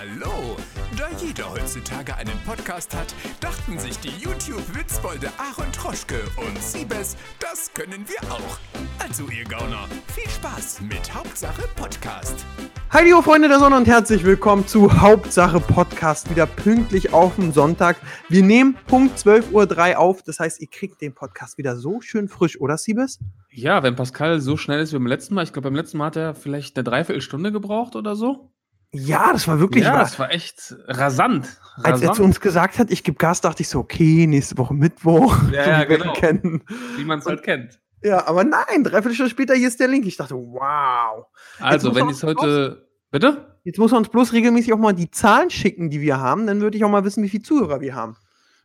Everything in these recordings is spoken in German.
Hallo! Da jeder heutzutage einen Podcast hat, dachten sich die YouTube-Witzbolde Aaron Troschke und Siebes, das können wir auch. Also ihr Gauner, viel Spaß mit Hauptsache Podcast. Hi, liebe Freunde der Sonne und herzlich willkommen zu Hauptsache Podcast, wieder pünktlich auf den Sonntag. Wir nehmen Punkt 12.03 Uhr auf, das heißt, ihr kriegt den Podcast wieder so schön frisch, oder Siebes? Ja, wenn Pascal so schnell ist wie beim letzten Mal, ich glaube, beim letzten Mal hat er vielleicht eine Dreiviertelstunde gebraucht oder so. Ja, das war wirklich ja, wahr. das war echt rasant. Als er rasant. zu uns gesagt hat, ich gebe Gas, dachte ich so, okay, nächste Woche Mittwoch. Ja, so ja, genau. kennen. wie man es halt kennt. Ja, aber nein, dreiviertel Stunde später, hier ist der Link. Ich dachte, wow. Also, wenn ich es heute. Bitte? Jetzt muss man uns bloß regelmäßig auch mal die Zahlen schicken, die wir haben. Dann würde ich auch mal wissen, wie viele Zuhörer wir haben.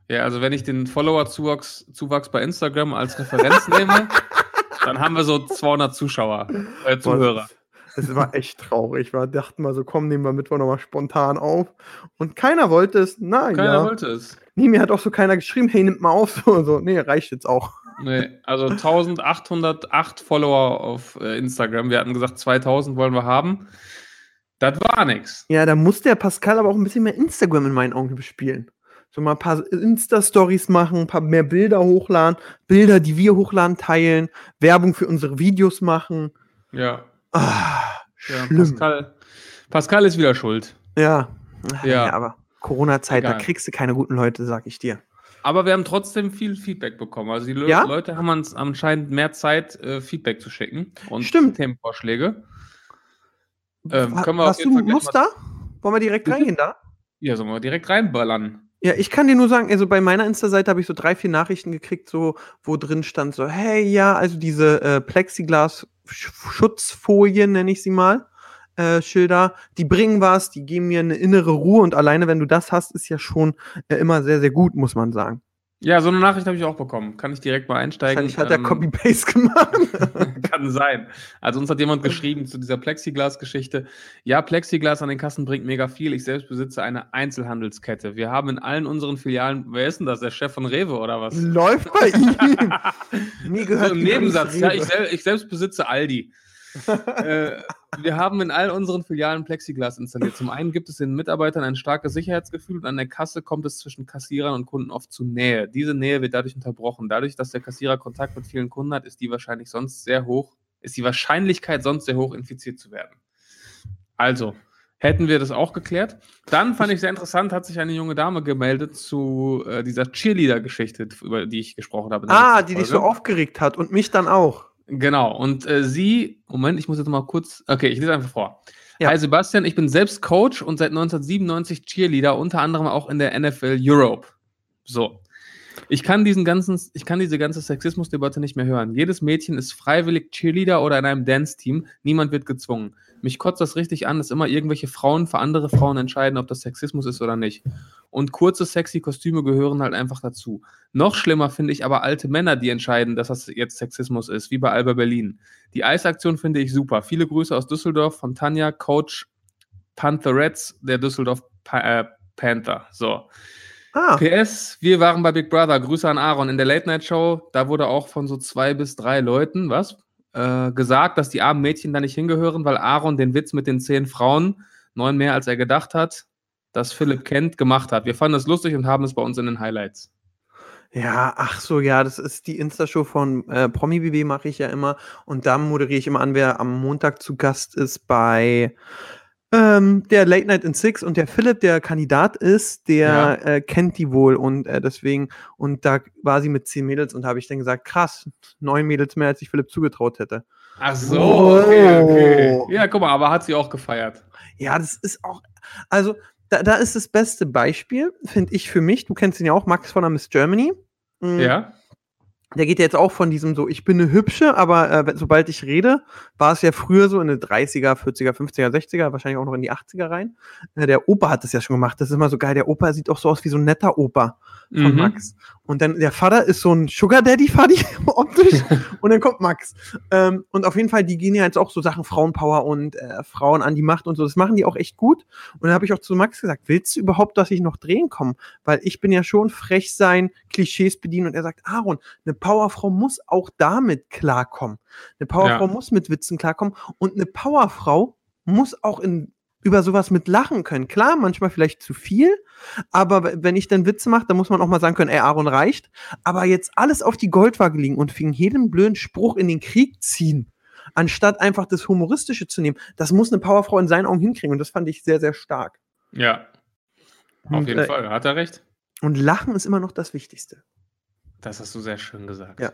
Ja, also, wenn ich den Follower-Zuwachs Zuwachs bei Instagram als Referenz nehme, dann haben wir so 200 Zuschauer, äh, Zuhörer. Das war echt traurig. Wir dachten mal so, komm, nehmen wir Mittwoch nochmal spontan auf. Und keiner wollte es. Nein, Keiner ja. wollte es. Nee, mir hat auch so keiner geschrieben, hey, nimmt mal auf. So, so. nee, reicht jetzt auch. Nee, also 1808 Follower auf äh, Instagram. Wir hatten gesagt, 2000 wollen wir haben. Das war nix. Ja, da muss der Pascal aber auch ein bisschen mehr Instagram in meinen Augen bespielen. So mal ein paar Insta-Stories machen, ein paar mehr Bilder hochladen, Bilder, die wir hochladen, teilen, Werbung für unsere Videos machen. Ja. Ah, ja. Pascal, Pascal ist wieder schuld. Ja. Ja. ja. aber Corona-Zeit, da kriegst du keine guten Leute, sag ich dir. Aber wir haben trotzdem viel Feedback bekommen. Also die Le Ja? Leute haben uns anscheinend mehr Zeit, äh, Feedback zu schicken und Stimmt. Themenvorschläge. Ähm, können wir auf Hast jeden du mal- da? Wollen wir direkt Bitte? reingehen da? Ja, sollen wir direkt reinballern. Ja, ich kann dir nur sagen, also bei meiner Insta-Seite habe ich so drei, vier Nachrichten gekriegt, so, wo drin stand so, hey, ja, also diese äh, Plexiglas-Schutzfolien, nenne ich sie mal, äh, Schilder, die bringen was, die geben mir eine innere Ruhe und alleine, wenn du das hast, ist ja schon äh, immer sehr, sehr gut, muss man sagen. Ja, so eine Nachricht habe ich auch bekommen. Kann ich direkt mal einsteigen? Wahrscheinlich hat er Ähm, Copy-Paste gemacht. Kann sein. Also uns hat jemand geschrieben zu dieser Plexiglas-Geschichte. Ja, Plexiglas an den Kassen bringt mega viel. Ich selbst besitze eine Einzelhandelskette. Wir haben in allen unseren Filialen, wer ist denn das? Der Chef von Rewe oder was? Läuft bei ihm. Mir gehört so ein Nebensatz. Ja, ich, sel ich selbst besitze Aldi. äh, wir haben in all unseren Filialen Plexiglas installiert. Zum einen gibt es den Mitarbeitern ein starkes Sicherheitsgefühl und an der Kasse kommt es zwischen Kassierern und Kunden oft zu Nähe. Diese Nähe wird dadurch unterbrochen. Dadurch, dass der Kassierer Kontakt mit vielen Kunden hat, ist die wahrscheinlich sonst sehr hoch, ist die Wahrscheinlichkeit sonst sehr hoch, infiziert zu werden. Also, hätten wir das auch geklärt. Dann fand ich sehr interessant, hat sich eine junge Dame gemeldet zu äh, dieser Cheerleader-Geschichte, über die ich gesprochen habe. Ah, die dich so Folge. aufgeregt hat und mich dann auch. Genau, und äh, sie, Moment, ich muss jetzt mal kurz, okay, ich lese einfach vor. Ja. Hi Sebastian, ich bin selbst Coach und seit 1997 Cheerleader, unter anderem auch in der NFL Europe. So. Ich kann diesen ganzen, ich kann diese ganze Sexismusdebatte nicht mehr hören. Jedes Mädchen ist freiwillig Cheerleader oder in einem Dance-Team. Niemand wird gezwungen. Mich kotzt das richtig an, dass immer irgendwelche Frauen für andere Frauen entscheiden, ob das Sexismus ist oder nicht. Und kurze, sexy Kostüme gehören halt einfach dazu. Noch schlimmer finde ich aber alte Männer, die entscheiden, dass das jetzt Sexismus ist, wie bei Alba Berlin. Die Eisaktion finde ich super. Viele Grüße aus Düsseldorf von Tanja, Coach Pantherettes der Düsseldorf äh, Panther. So. Ah, PS, wir waren bei Big Brother. Grüße an Aaron. In der Late Night Show, da wurde auch von so zwei bis drei Leuten, was? Äh, gesagt, dass die armen Mädchen da nicht hingehören, weil Aaron den Witz mit den zehn Frauen, neun mehr als er gedacht hat, das Philipp kennt, gemacht hat. Wir fanden es lustig und haben es bei uns in den Highlights. Ja, ach so, ja, das ist die Insta-Show von äh, Promi BB mache ich ja immer und da moderiere ich immer an, wer am Montag zu Gast ist bei ähm, der Late Night in Six und der Philipp, der Kandidat ist, der Ja. äh, kennt die wohl und äh, deswegen und da war sie mit zehn Mädels und da habe ich dann gesagt, krass, neun Mädels mehr als ich Philipp zugetraut hätte. Ach so, Oh. okay, okay. Ja, guck mal, aber hat sie auch gefeiert. Ja, das ist auch, also da, da ist das beste Beispiel, finde ich für mich. Du kennst ihn ja auch, Max von der Miss Germany. Mm, Ja? Der geht ja jetzt auch von diesem so, ich bin eine Hübsche, aber äh, sobald ich rede, war es ja früher so in den 30er, 40er, 50er, 60er, wahrscheinlich auch noch in die 80er rein. Äh, der Opa hat das ja schon gemacht. Das ist immer so geil. Der Opa sieht auch so aus wie so ein netter Opa von Mhm. Max. Und dann der Vater ist so ein Sugar Daddy Faddy optisch. und dann kommt Max. Ähm, und auf jeden Fall, die gehen ja jetzt auch so Sachen Frauenpower und äh, Frauen an die Macht und so. Das machen die auch echt gut. Und dann habe ich auch zu Max gesagt, willst du überhaupt, dass ich noch drehen komme? Weil ich bin ja schon frech sein, Klischees bedienen. Und er sagt, Aaron, eine Powerfrau muss auch damit klarkommen. Eine Powerfrau Ja. muss mit Witzen klarkommen. Und eine Powerfrau muss auch in über sowas mit lachen können. Klar, manchmal vielleicht zu viel, aber wenn ich dann Witze mache, dann muss man auch mal sagen können, ey, Aaron reicht. Aber jetzt alles auf die Goldwaage liegen und wegen jedem blöden Spruch in den Krieg ziehen, anstatt einfach das Humoristische zu nehmen, das muss eine Powerfrau in seinen Augen hinkriegen und das fand ich sehr, sehr stark. Ja, auf Und, jeden äh, Fall. Hat er recht? Und Lachen ist immer noch das Wichtigste. Das hast du sehr schön gesagt. Ja,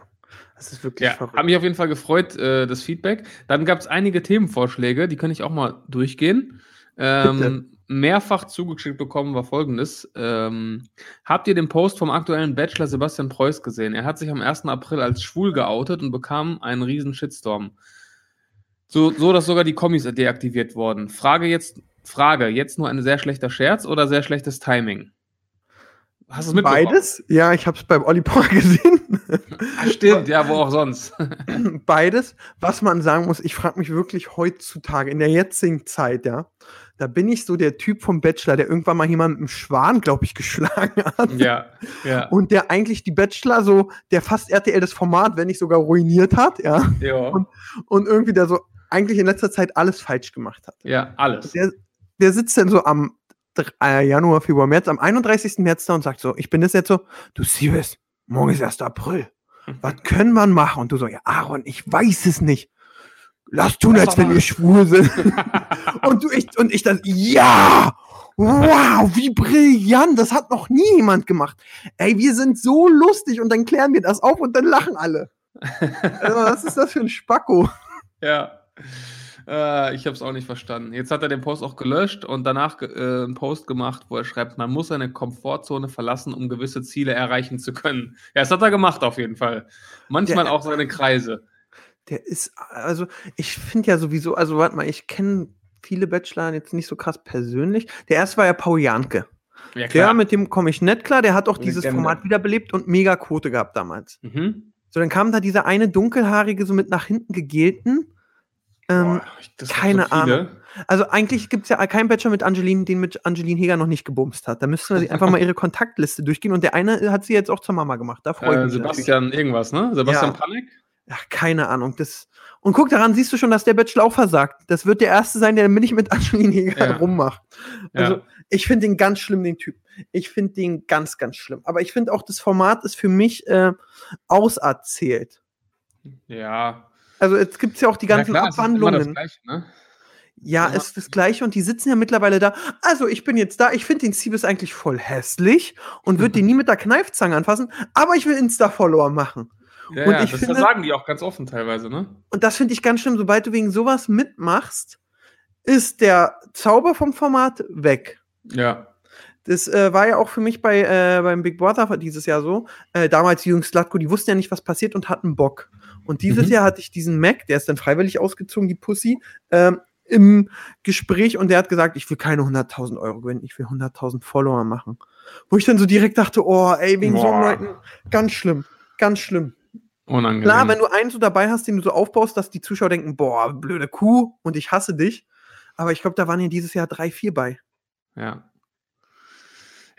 Das ist wirklich Ja, verrückt. hat mich auf jeden Fall gefreut, äh, das Feedback. Dann gab es einige Themenvorschläge, die kann ich auch mal durchgehen. Ähm, mehrfach zugeschickt bekommen war folgendes. Ähm, habt ihr den Post vom aktuellen Bachelor Sebastian Preuß gesehen? Er hat sich am 1. April als schwul geoutet und bekam einen riesen Shitstorm. So, so dass sogar die Kommis deaktiviert wurden. Frage jetzt, Frage, jetzt nur ein sehr schlechter Scherz oder sehr schlechtes Timing? Hast du es mitbekommen? Beides? Ja, ich habe es beim Olli Power gesehen. Stimmt, ja, wo auch sonst. Beides. Was man sagen muss, ich frage mich wirklich heutzutage, in der jetzigen Zeit, ja, da bin ich so der Typ vom Bachelor, der irgendwann mal jemanden mit einem Schwan, glaube ich, geschlagen hat. ja, ja. Und der eigentlich die Bachelor so, der fast RTL das Format, wenn nicht sogar ruiniert hat, ja. ja. Und- Und irgendwie der so eigentlich in letzter Zeit alles falsch gemacht hat. Ja, alles. Der, der sitzt dann so am Januar, Februar, März, am 31. März da und sagt so, ich bin das jetzt so, du Siebes, morgen ist 1. April. Was können wir machen? Und du so, ja, Aaron, ich weiß es nicht. Lass tun, als wenn wir schwul sind. und du, ich, und ich dann, ja! Wow, wie brillant! Das hat noch nie jemand gemacht. Ey, wir sind so lustig und dann klären wir das auf und dann lachen alle. Also, was ist das für ein Spacko? Ja. Äh, ich habe es auch nicht verstanden. Jetzt hat er den Post auch gelöscht und danach ge- äh, einen Post gemacht, wo er schreibt, man muss seine Komfortzone verlassen, um gewisse Ziele erreichen zu können. Ja, das hat er gemacht auf jeden Fall. Manchmal Ja. auch seine Kreise. Der ist, also, ich finde ja sowieso, also, warte mal, ich kenne viele Bachelor jetzt nicht so krass persönlich. Der erste war ja Paul Janke. Ja, Der, mit dem komme ich nicht klar. Der hat auch Legende. dieses Format wiederbelebt und mega Quote gehabt damals. Mhm. So, dann kam da dieser eine dunkelhaarige, so mit nach hinten gegelten. Ähm, Boah, ich- keine so viele. also eigentlich gibt es ja keinen Bachelor mit Angeline, den mit Angeline Heger noch nicht gebumst hat. Da müssten wir einfach mal ihre Kontaktliste durchgehen. Und der eine hat sie jetzt auch zur Mama gemacht. Da freue ich Äh, mich. natürlich. Sebastian irgendwas, ne? Sebastian Ja. Panek? Ach, keine Ahnung. Das und guck, daran siehst du schon, dass der Bachelor auch versagt. Das wird der Erste sein, der nicht mit Angeline Heger Ja. rummacht. Also, Ja. ich finde den ganz schlimm, den Typ. Ich finde den ganz, ganz schlimm. Aber ich finde auch, das Format ist für mich äh, auserzählt. Ja. Also, jetzt gibt es ja auch die ganzen ja, klar, es ist immer das Abwandlungen. Gleiche, ne? Ja, Immer- ist das Gleiche und die sitzen ja mittlerweile da. Also, ich bin jetzt da. Ich finde den Siebes eigentlich voll hässlich und würde den nie mit der Kneifzange anfassen, aber ich will Insta-Follower machen. Ja, Und ich das finde- sagen die auch ganz offen teilweise, ne? Und das finde ich ganz schlimm. Sobald du wegen sowas mitmachst, ist der Zauber vom Format weg. Ja. Das äh, war ja auch für mich bei, äh, beim Big Brother dieses Jahr so. Äh, damals die Jungs die wussten ja nicht, was passiert und hatten Bock. Und dieses Mhm. Jahr hatte ich diesen Mac, der ist dann freiwillig ausgezogen, die Pussy, ähm, im Gespräch und der hat gesagt, ich will keine 100.000 Euro gewinnen, ich will 100.000 Follower machen. Wo ich dann so direkt dachte, oh, ey, wegen so Boah. Leuten, ganz schlimm, ganz schlimm. Unangenehm. Klar, wenn du einen so dabei hast, den du so aufbaust, dass die Zuschauer denken, boah, blöde Kuh und ich hasse dich. Aber ich glaube, da waren ja dieses Jahr drei, vier bei. Ja.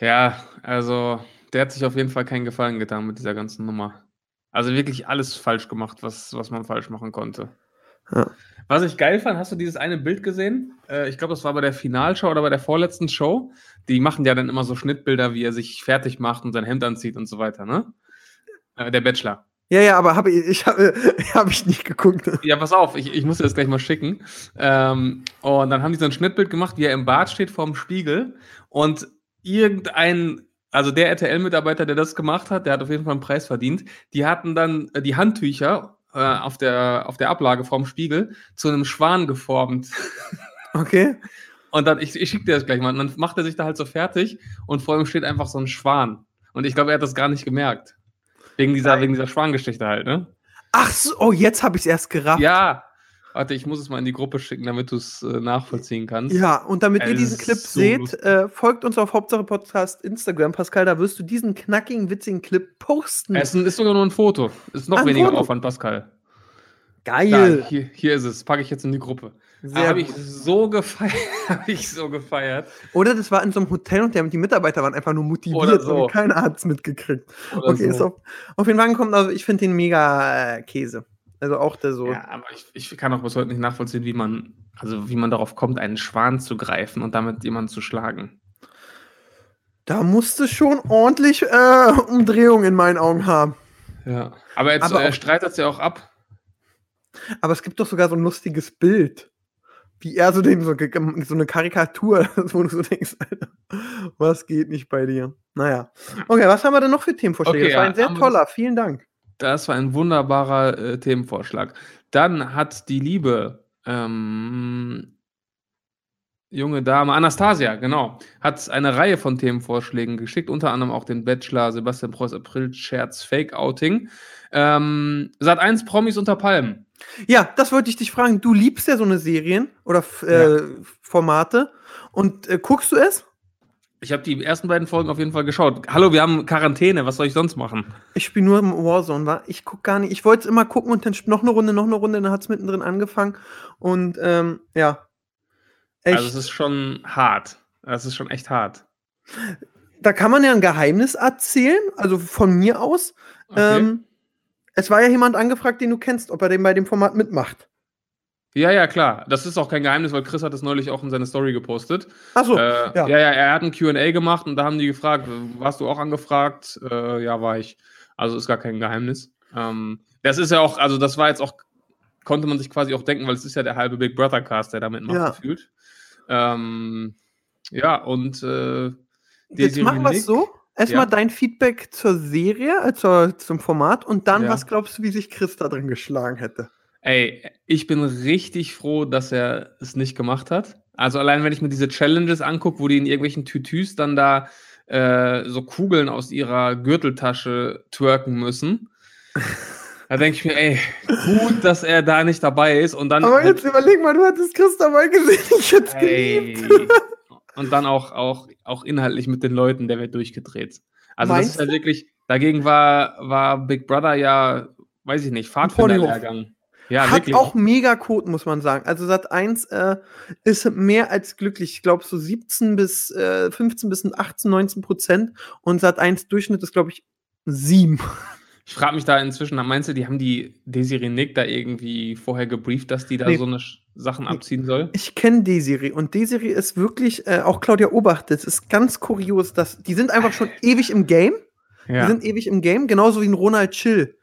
Ja, also der hat sich auf jeden Fall keinen Gefallen getan mit dieser ganzen Nummer. Also wirklich alles falsch gemacht, was, was man falsch machen konnte. Ja. Was ich geil fand, hast du dieses eine Bild gesehen? Äh, ich glaube, das war bei der Finalshow oder bei der vorletzten Show. Die machen ja dann immer so Schnittbilder, wie er sich fertig macht und sein Hemd anzieht und so weiter, ne? Äh, der Bachelor. Ja, ja, aber habe ich, ich habe hab ich nicht geguckt. Ja, pass auf, ich, ich muss dir das gleich mal schicken. Ähm, und dann haben die so ein Schnittbild gemacht, wie er im Bad steht vorm Spiegel und irgendein, also der RTL-Mitarbeiter, der das gemacht hat, der hat auf jeden Fall einen Preis verdient. Die hatten dann äh, die Handtücher äh, auf, der, auf der Ablage vorm Spiegel zu einem Schwan geformt. Okay. Und dann, ich, ich schicke dir das gleich mal. Und dann macht er sich da halt so fertig und vor ihm steht einfach so ein Schwan. Und ich glaube, er hat das gar nicht gemerkt. Wegen dieser, Nein. wegen dieser Schwangeschichte halt, ne? Ach so, oh, jetzt habe ich es erst gerafft. Ja. Warte, ich muss es mal in die Gruppe schicken, damit du es äh, nachvollziehen kannst. Ja, und damit ihr Es diesen Clip so seht, äh, folgt uns auf Hauptsache Podcast Instagram, Pascal, da wirst du diesen knackigen, witzigen Clip posten. Es ist sogar nur ein Foto. Ist noch Ein weniger Foto. Aufwand, Pascal. Da, Geil. hier, hier ist es. Packe ich jetzt in die Gruppe. Sehr Habe ich so gefeiert. Habe ich so gefeiert. Oder das war in so einem Hotel und der, die Mitarbeiter waren einfach nur motiviert Oder so. und keiner hat es mitgekriegt. Oder Okay, so. ist auf, auf den Wagen kommt, also ich finde den mega äh, Käse. Also auch der so. Ja, aber ich, ich kann auch bis heute nicht nachvollziehen, wie man, also wie man darauf kommt, einen Schwan zu greifen und damit jemanden zu schlagen. Da musste schon ordentlich äh, Umdrehung in meinen Augen haben. Ja. Aber jetzt Aber äh, streitet es ja auch ab. Aber es gibt doch sogar so ein lustiges Bild. Wie er so, den, so, so eine Karikatur, wo du so denkst, Alter, was geht nicht bei dir? Naja. Okay, was haben wir denn noch für Themenvorschläge? Okay, das war ja, ein sehr toller, vielen Dank. Das war ein wunderbarer äh, Themenvorschlag. Dann hat die liebe ähm, junge Dame, Anastasia, genau, hat eine Reihe von Themenvorschlägen geschickt, unter anderem auch den Bachelor, Sebastian Preuß April, Scherz, Fake-Outing. Ähm, Sat 1 Promis unter Palmen. Ja, das wollte ich dich fragen. Du liebst ja so eine Serien oder äh, Formate. Und äh, guckst du es? Ich habe die ersten beiden Folgen auf jeden Fall geschaut. Hallo, wir haben Quarantäne, was soll ich sonst machen? Ich spiele nur im Warzone, war. Ich guck gar nicht. Ich wollte es immer gucken und dann noch eine Runde, noch eine Runde, dann hat es mittendrin angefangen. Und ähm, ja. Echt. Also es ist schon hart. Es ist schon echt hart. da kann man ja ein Geheimnis erzählen, also von mir aus. Okay. Ähm, es war ja jemand angefragt, den du kennst, ob er den bei dem Format mitmacht. Ja, ja, klar. Das ist auch kein Geheimnis, weil Chris hat es neulich auch in seine Story gepostet. Achso, äh, ja. ja. ja, er hat ein QA gemacht und da haben die gefragt, warst du auch angefragt? Äh, ja, war ich. Also ist gar kein Geheimnis. Ähm, das ist ja auch, also das war jetzt auch, konnte man sich quasi auch denken, weil es ist ja der halbe Big Brother Cast, der damit macht, Ja. gefühlt. Ähm, ja, und äh, Jetzt machen wir es so. Erstmal Ja. dein Feedback zur Serie, zur, zum Format und dann, Ja. was glaubst du, wie sich Chris da drin geschlagen hätte? Ey, ich bin richtig froh, dass er es nicht gemacht hat. Also allein, wenn ich mir diese Challenges angucke, wo die in irgendwelchen Tütüs dann da äh, so Kugeln aus ihrer Gürteltasche twerken müssen. Da denke ich mir, ey, gut, dass er da nicht dabei ist und dann Aber halt- jetzt überleg mal, du hattest Chris dabei gesehen, ich hätte geliebt. und dann auch, auch, auch inhaltlich mit den Leuten, der wird durchgedreht. Also Meinst das ist halt wirklich, dagegen war, war Big Brother ja, weiß ich nicht, Pfadfinderlehrgang. Ja, Hat wirklich. auch mega Quoten, muss man sagen. Also Sat 1 äh, ist mehr als glücklich. Ich glaube, so 17 bis äh, 15 bis 18, 19 Prozent. Und Sat 1 Durchschnitt ist, glaube ich, 7. Ich frage mich da inzwischen, meinst du, die haben die Desiree Nick da irgendwie vorher gebrieft, dass die da Nee. so eine Sachen abziehen soll? Ich kenne Desiree und Desiree ist wirklich, äh, auch Claudia Obacht, das ist ganz kurios, dass die sind einfach schon ewig im Game. Die sind ewig im Game, genauso wie ein Ronald Chill.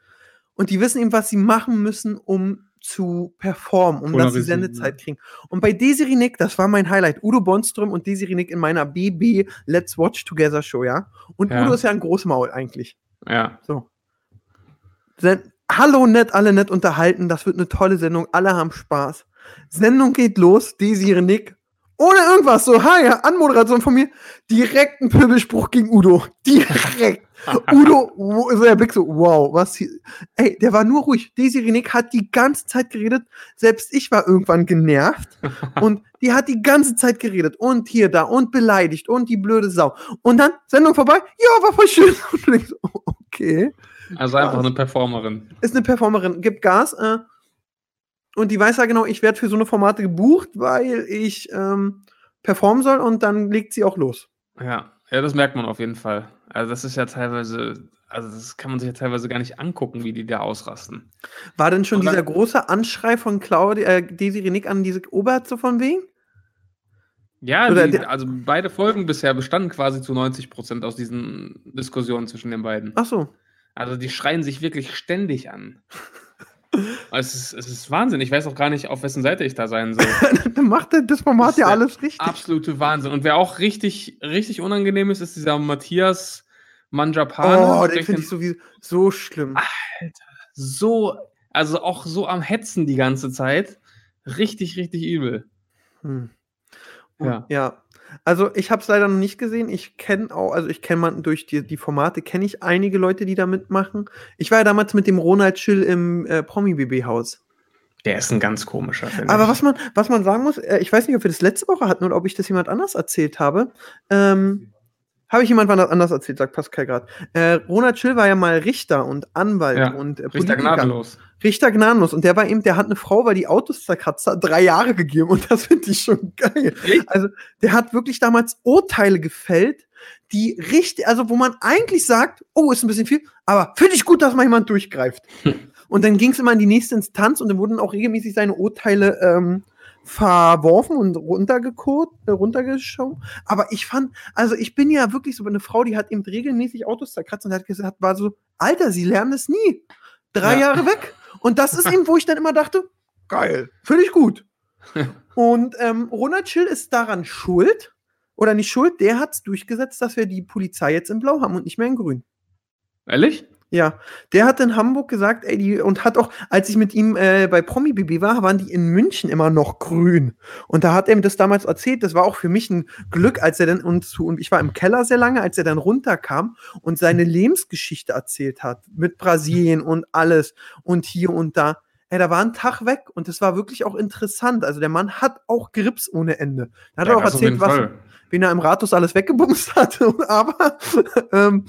Und die wissen eben, was sie machen müssen, um zu performen, um dass sie Sendezeit kriegen. Und bei Desiree Nick, das war mein Highlight, Udo Bonström und Desiree Nick in meiner BB Let's Watch Together Show, ja? Und Ja. Udo ist ja ein Großmaul eigentlich. ja. So. Sen Hallo nett, alle nett unterhalten, das wird eine tolle Sendung, alle haben Spaß. Sendung geht los, Desiree Nick. Ohne irgendwas, so, hi, Anmoderation von mir, direkt ein Pöbelspruch gegen Udo. Direkt. Udo, so der Blick so, wow, was hier. Ey, der war nur ruhig. Desiree Nick hat die ganze Zeit geredet. Selbst ich war irgendwann genervt. und die hat die ganze Zeit geredet. Und hier, da, und beleidigt. Und die blöde Sau. Und dann, Sendung vorbei. Ja, war voll schön. Und du denkst, so, okay. Also einfach eine Performerin. Ist eine Performerin, gibt Gas. Äh, und die weiß ja genau, ich werde für so eine Formate gebucht, weil ich ähm, performen soll. Und dann legt sie auch los. Ja. Ja, das merkt man auf jeden Fall. Also das ist ja teilweise, also das kann man sich ja teilweise gar nicht angucken, wie die da ausrasten. War denn schon dann- dieser große Anschrei von Claudia, äh, Desiree Nick an diese so von wegen? Ja, Oder die, also beide Folgen bisher bestanden quasi zu 90 Prozent aus diesen Diskussionen zwischen den beiden. Ach so. Also die schreien sich wirklich ständig an. Es, ist, es ist Wahnsinn. Ich weiß auch gar nicht, auf wessen Seite ich da sein soll. Dann macht er das Format Ist ja der alles richtig. Absolute Wahnsinn. Und wer auch richtig, richtig unangenehm ist, ist dieser Matthias Manjapane. Oh, den finde ich sowieso so schlimm. so, also auch so am Hetzen die ganze Zeit. Richtig, richtig übel. Hm. Und, Ja. ja. Also ich habe es leider noch nicht gesehen. Ich kenne auch, also ich kenne man durch die, die Formate kenne ich einige Leute, die da mitmachen. Ich war ja damals mit dem Ronald Chill im äh, Promi BB Haus. Der ist ein ganz komischer, finde Aber ich. was man, was man sagen muss, äh, ich weiß nicht, ob wir das letzte Woche hatten oder ob ich das jemand anders erzählt habe. Ähm, habe ich jemand anders erzählt, sagt Pascal gerade. Äh, Ronald Chill war ja mal Richter und Anwalt Ja, und äh, Richter gnadenlos. Richter gnadenlos. Und der war eben, der hat eine Frau, weil die Autos zerkratzt hat, drei Jahre gegeben. Und das finde ich schon geil. Echt? Also, der hat wirklich damals Urteile gefällt, die richtig, also wo man eigentlich sagt, oh, ist ein bisschen viel, aber finde ich gut, dass mal jemand durchgreift. Und dann ging es immer in die nächste Instanz und dann wurden auch regelmäßig seine Urteile ähm, verworfen und runtergekot, äh, runtergeschoben. Aber ich fand, also ich bin ja wirklich so eine Frau, die hat eben regelmäßig Autos zerkratzt und hat gesagt, war so, Alter, sie lernen es nie. Drei Ja. Jahre weg. Und das ist eben, wo ich dann immer dachte, geil, finde ich gut. und ähm, Ronald Schill ist daran schuld, oder nicht schuld, der hat es durchgesetzt, dass wir die Polizei jetzt in Blau haben und nicht mehr in Grün. Ehrlich? Ja, der hat in Hamburg gesagt, ey, die, und hat auch, als ich mit ihm äh, bei Promi BB war, waren die in München immer noch grün. Und da hat er mir das damals erzählt, das war auch für mich ein Glück, als er dann uns zu, und ich war im Keller sehr lange, als er dann runterkam und seine Lebensgeschichte erzählt hat, mit Brasilien und alles und hier und da. Ey, da war ein Tag weg und das war wirklich auch interessant. Also der Mann hat auch Grips ohne Ende. Da hat er auch erzählt, was, wen er im Rathaus alles weggebumst hat. Aber ähm,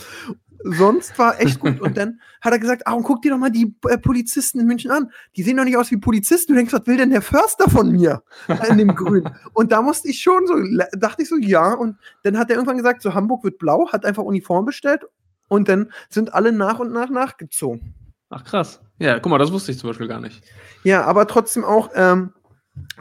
sonst war echt gut. Und dann hat er gesagt, ah, und guck dir doch mal die äh, Polizisten in München an. Die sehen doch nicht aus wie Polizisten. Du denkst, was will denn der Förster von mir in dem Grün? Und da musste ich schon so, dachte ich so, ja. Und dann hat er irgendwann gesagt, so Hamburg wird blau, hat einfach Uniform bestellt. Und dann sind alle nach und nach nachgezogen. Ach krass. Ja, guck mal, das wusste ich zum Beispiel gar nicht. Ja, aber trotzdem auch, ähm,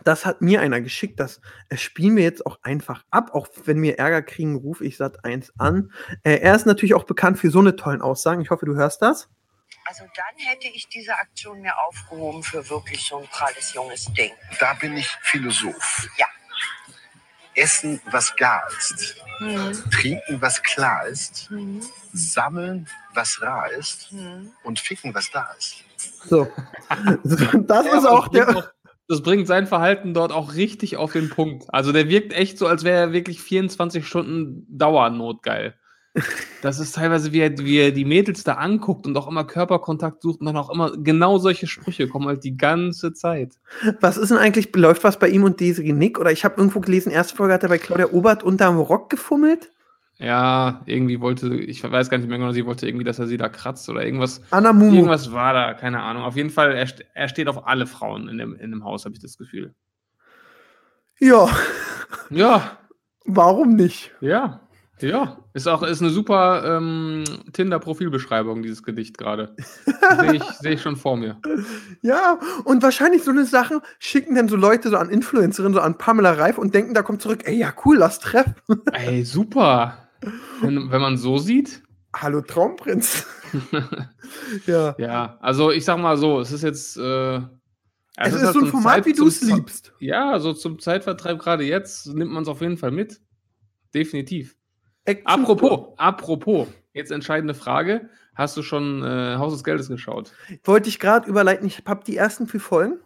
das hat mir einer geschickt, das äh, spielen wir jetzt auch einfach ab. Auch wenn wir Ärger kriegen, rufe ich Sat 1 an. Äh, er ist natürlich auch bekannt für so eine tollen Aussagen. Ich hoffe, du hörst das. Also dann hätte ich diese Aktion mir aufgehoben für wirklich so ein pralles junges Ding. Da bin ich Philosoph. Ja. Essen, was gar ist. Hm. Trinken, was klar ist. Hm. Sammeln, was rar ist. Hm. Und ficken, was da ist. So. das Ja, ist auch der. Das bringt sein Verhalten dort auch richtig auf den Punkt. Also der wirkt echt so, als wäre er wirklich 24 Stunden Dauernotgeil. Das ist teilweise, wie er, wie er die Mädels da anguckt und auch immer Körperkontakt sucht und dann auch immer genau solche Sprüche kommen halt die ganze Zeit. Was ist denn eigentlich, läuft was bei ihm und Desiree Nick? Oder ich habe irgendwo gelesen, erste Folge hat er bei Claudia Obert unterm Rock gefummelt. Ja, irgendwie wollte, ich weiß gar nicht mehr genau, sie wollte irgendwie, dass er sie da kratzt oder irgendwas. Anna Mumu. Irgendwas war da, keine Ahnung. Auf jeden Fall, er, er steht auf alle Frauen in dem, in dem Haus, habe ich das Gefühl. Ja, Ja, warum nicht? Ja, ja. Ist auch ist eine super ähm, Tinder-Profilbeschreibung, dieses Gedicht gerade. Sehe ich, seh ich schon vor mir. Ja, und wahrscheinlich so eine Sache schicken dann so Leute so an Influencerinnen, so an Pamela Reif und denken, da kommt zurück, ey, ja, cool, lass treffen. Ey, super. Wenn, wenn man so sieht. Hallo Traumprinz. ja. Ja, also ich sag mal so, es ist jetzt. Äh, Es ist so ein Format, Zeit- wie du es liebst. Ja, so zum Zeitvertreib gerade jetzt nimmt man es auf jeden Fall mit. Definitiv. Action Apropos, apropos, jetzt entscheidende Frage. Hast du schon äh, Haus des Geldes geschaut? Wollte ich gerade überleiten, ich habe die ersten vier Folgen.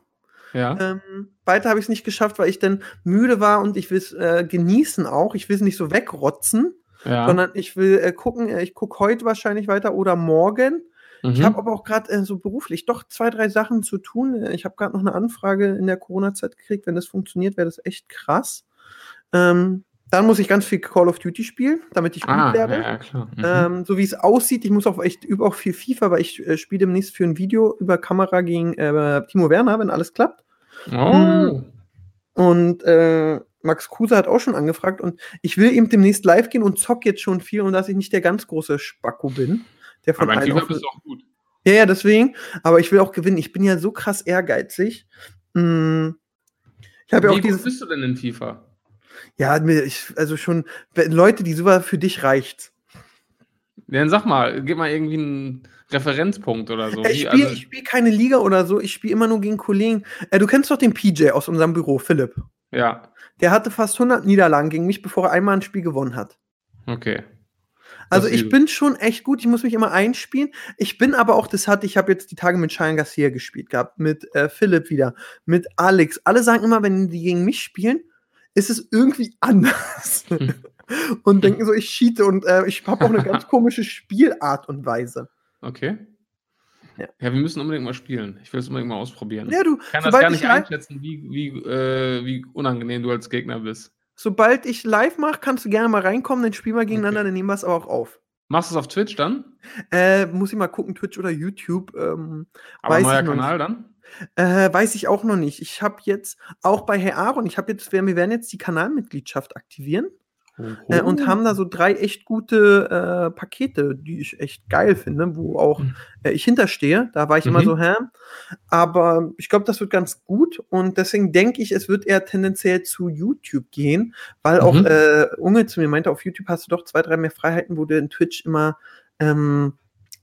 Ja. Ähm, weiter habe ich es nicht geschafft, weil ich dann müde war und ich will es äh, genießen auch. Ich will es nicht so wegrotzen, ja. sondern ich will äh, gucken, äh, ich gucke heute wahrscheinlich weiter oder morgen. Ich Mhm. habe aber auch gerade äh, so beruflich doch zwei, drei Sachen zu tun. Äh, Ich habe gerade noch eine Anfrage in der Corona-Zeit gekriegt. Wenn das funktioniert, wäre das echt krass. Ähm, dann muss ich ganz viel Call of Duty spielen, damit ich gut ah, werde. ja, ja, klar. Mhm. Ähm, so wie es aussieht, ich muss auch echt übe auch viel FIFA, weil ich äh, spiele demnächst für ein Video über Kamera gegen äh, Timo Werner, wenn alles klappt. oh. Und äh, Max Kruse hat auch schon angefragt und ich will eben demnächst live gehen und zock jetzt schon viel und dass ich nicht der ganz große Spacko bin. Der von Aber in allen FIFA auf- bist du auch gut. ja, ja, deswegen. Aber ich will auch gewinnen. Ich bin ja so krass ehrgeizig. Mm, Ich habe ja Wie auch dieses. bist du denn in FIFA? Ja, mir- ich, also schon Leute, die sowas für dich reicht. Dann sag mal, gib mal irgendwie einen Referenzpunkt oder so. ich spiele also, spiel keine Liga oder so. Ich spiele immer nur gegen Kollegen. Äh, du kennst doch den PJ aus unserem Büro, Philipp. Ja, Der hatte fast 100 Niederlagen gegen mich, bevor er einmal ein Spiel gewonnen hat. okay. Also ich bin schon echt gut, ich muss mich immer einspielen. Ich bin aber auch, das hatte ich, habe jetzt die Tage mit Cheyenne Garcia gespielt gehabt, mit äh, Philipp wieder, mit Alex. Alle sagen immer, wenn die gegen mich spielen, ist es irgendwie anders. und denken so, ich cheate und äh, ich habe auch eine ganz komische Spielart und Weise. Okay. Ja. Ja. wir müssen unbedingt mal spielen. Ich will es unbedingt mal ausprobieren. Ja, du, ich kann das sobald gar ich nicht live- einschätzen, wie, wie, äh, wie unangenehm du als Gegner bist. sobald ich live mache, kannst du gerne mal reinkommen, dann spielen wir gegeneinander, Okay. dann nehmen wir es aber auch auf. Machst du es auf Twitch dann? Äh, muss ich mal gucken, Twitch oder YouTube. Ähm, Aber Weiß neuer Kanal dann? Äh, weiß ich auch noch nicht. Ich habe jetzt auch bei Herr Aaron, ich habe jetzt, wir werden jetzt die Kanalmitgliedschaft aktivieren. Äh, und haben da so drei echt gute äh, Pakete, die ich echt geil finde, wo auch Mhm. äh, ich hinterstehe. Da war ich immer Mhm. so, hä? Aber ich glaube, das wird ganz gut und deswegen denke ich, es wird eher tendenziell zu YouTube gehen, weil auch Mhm. äh, Unge zu mir meinte, auf YouTube hast du doch zwei, drei mehr Freiheiten, wo du in Twitch immer ähm,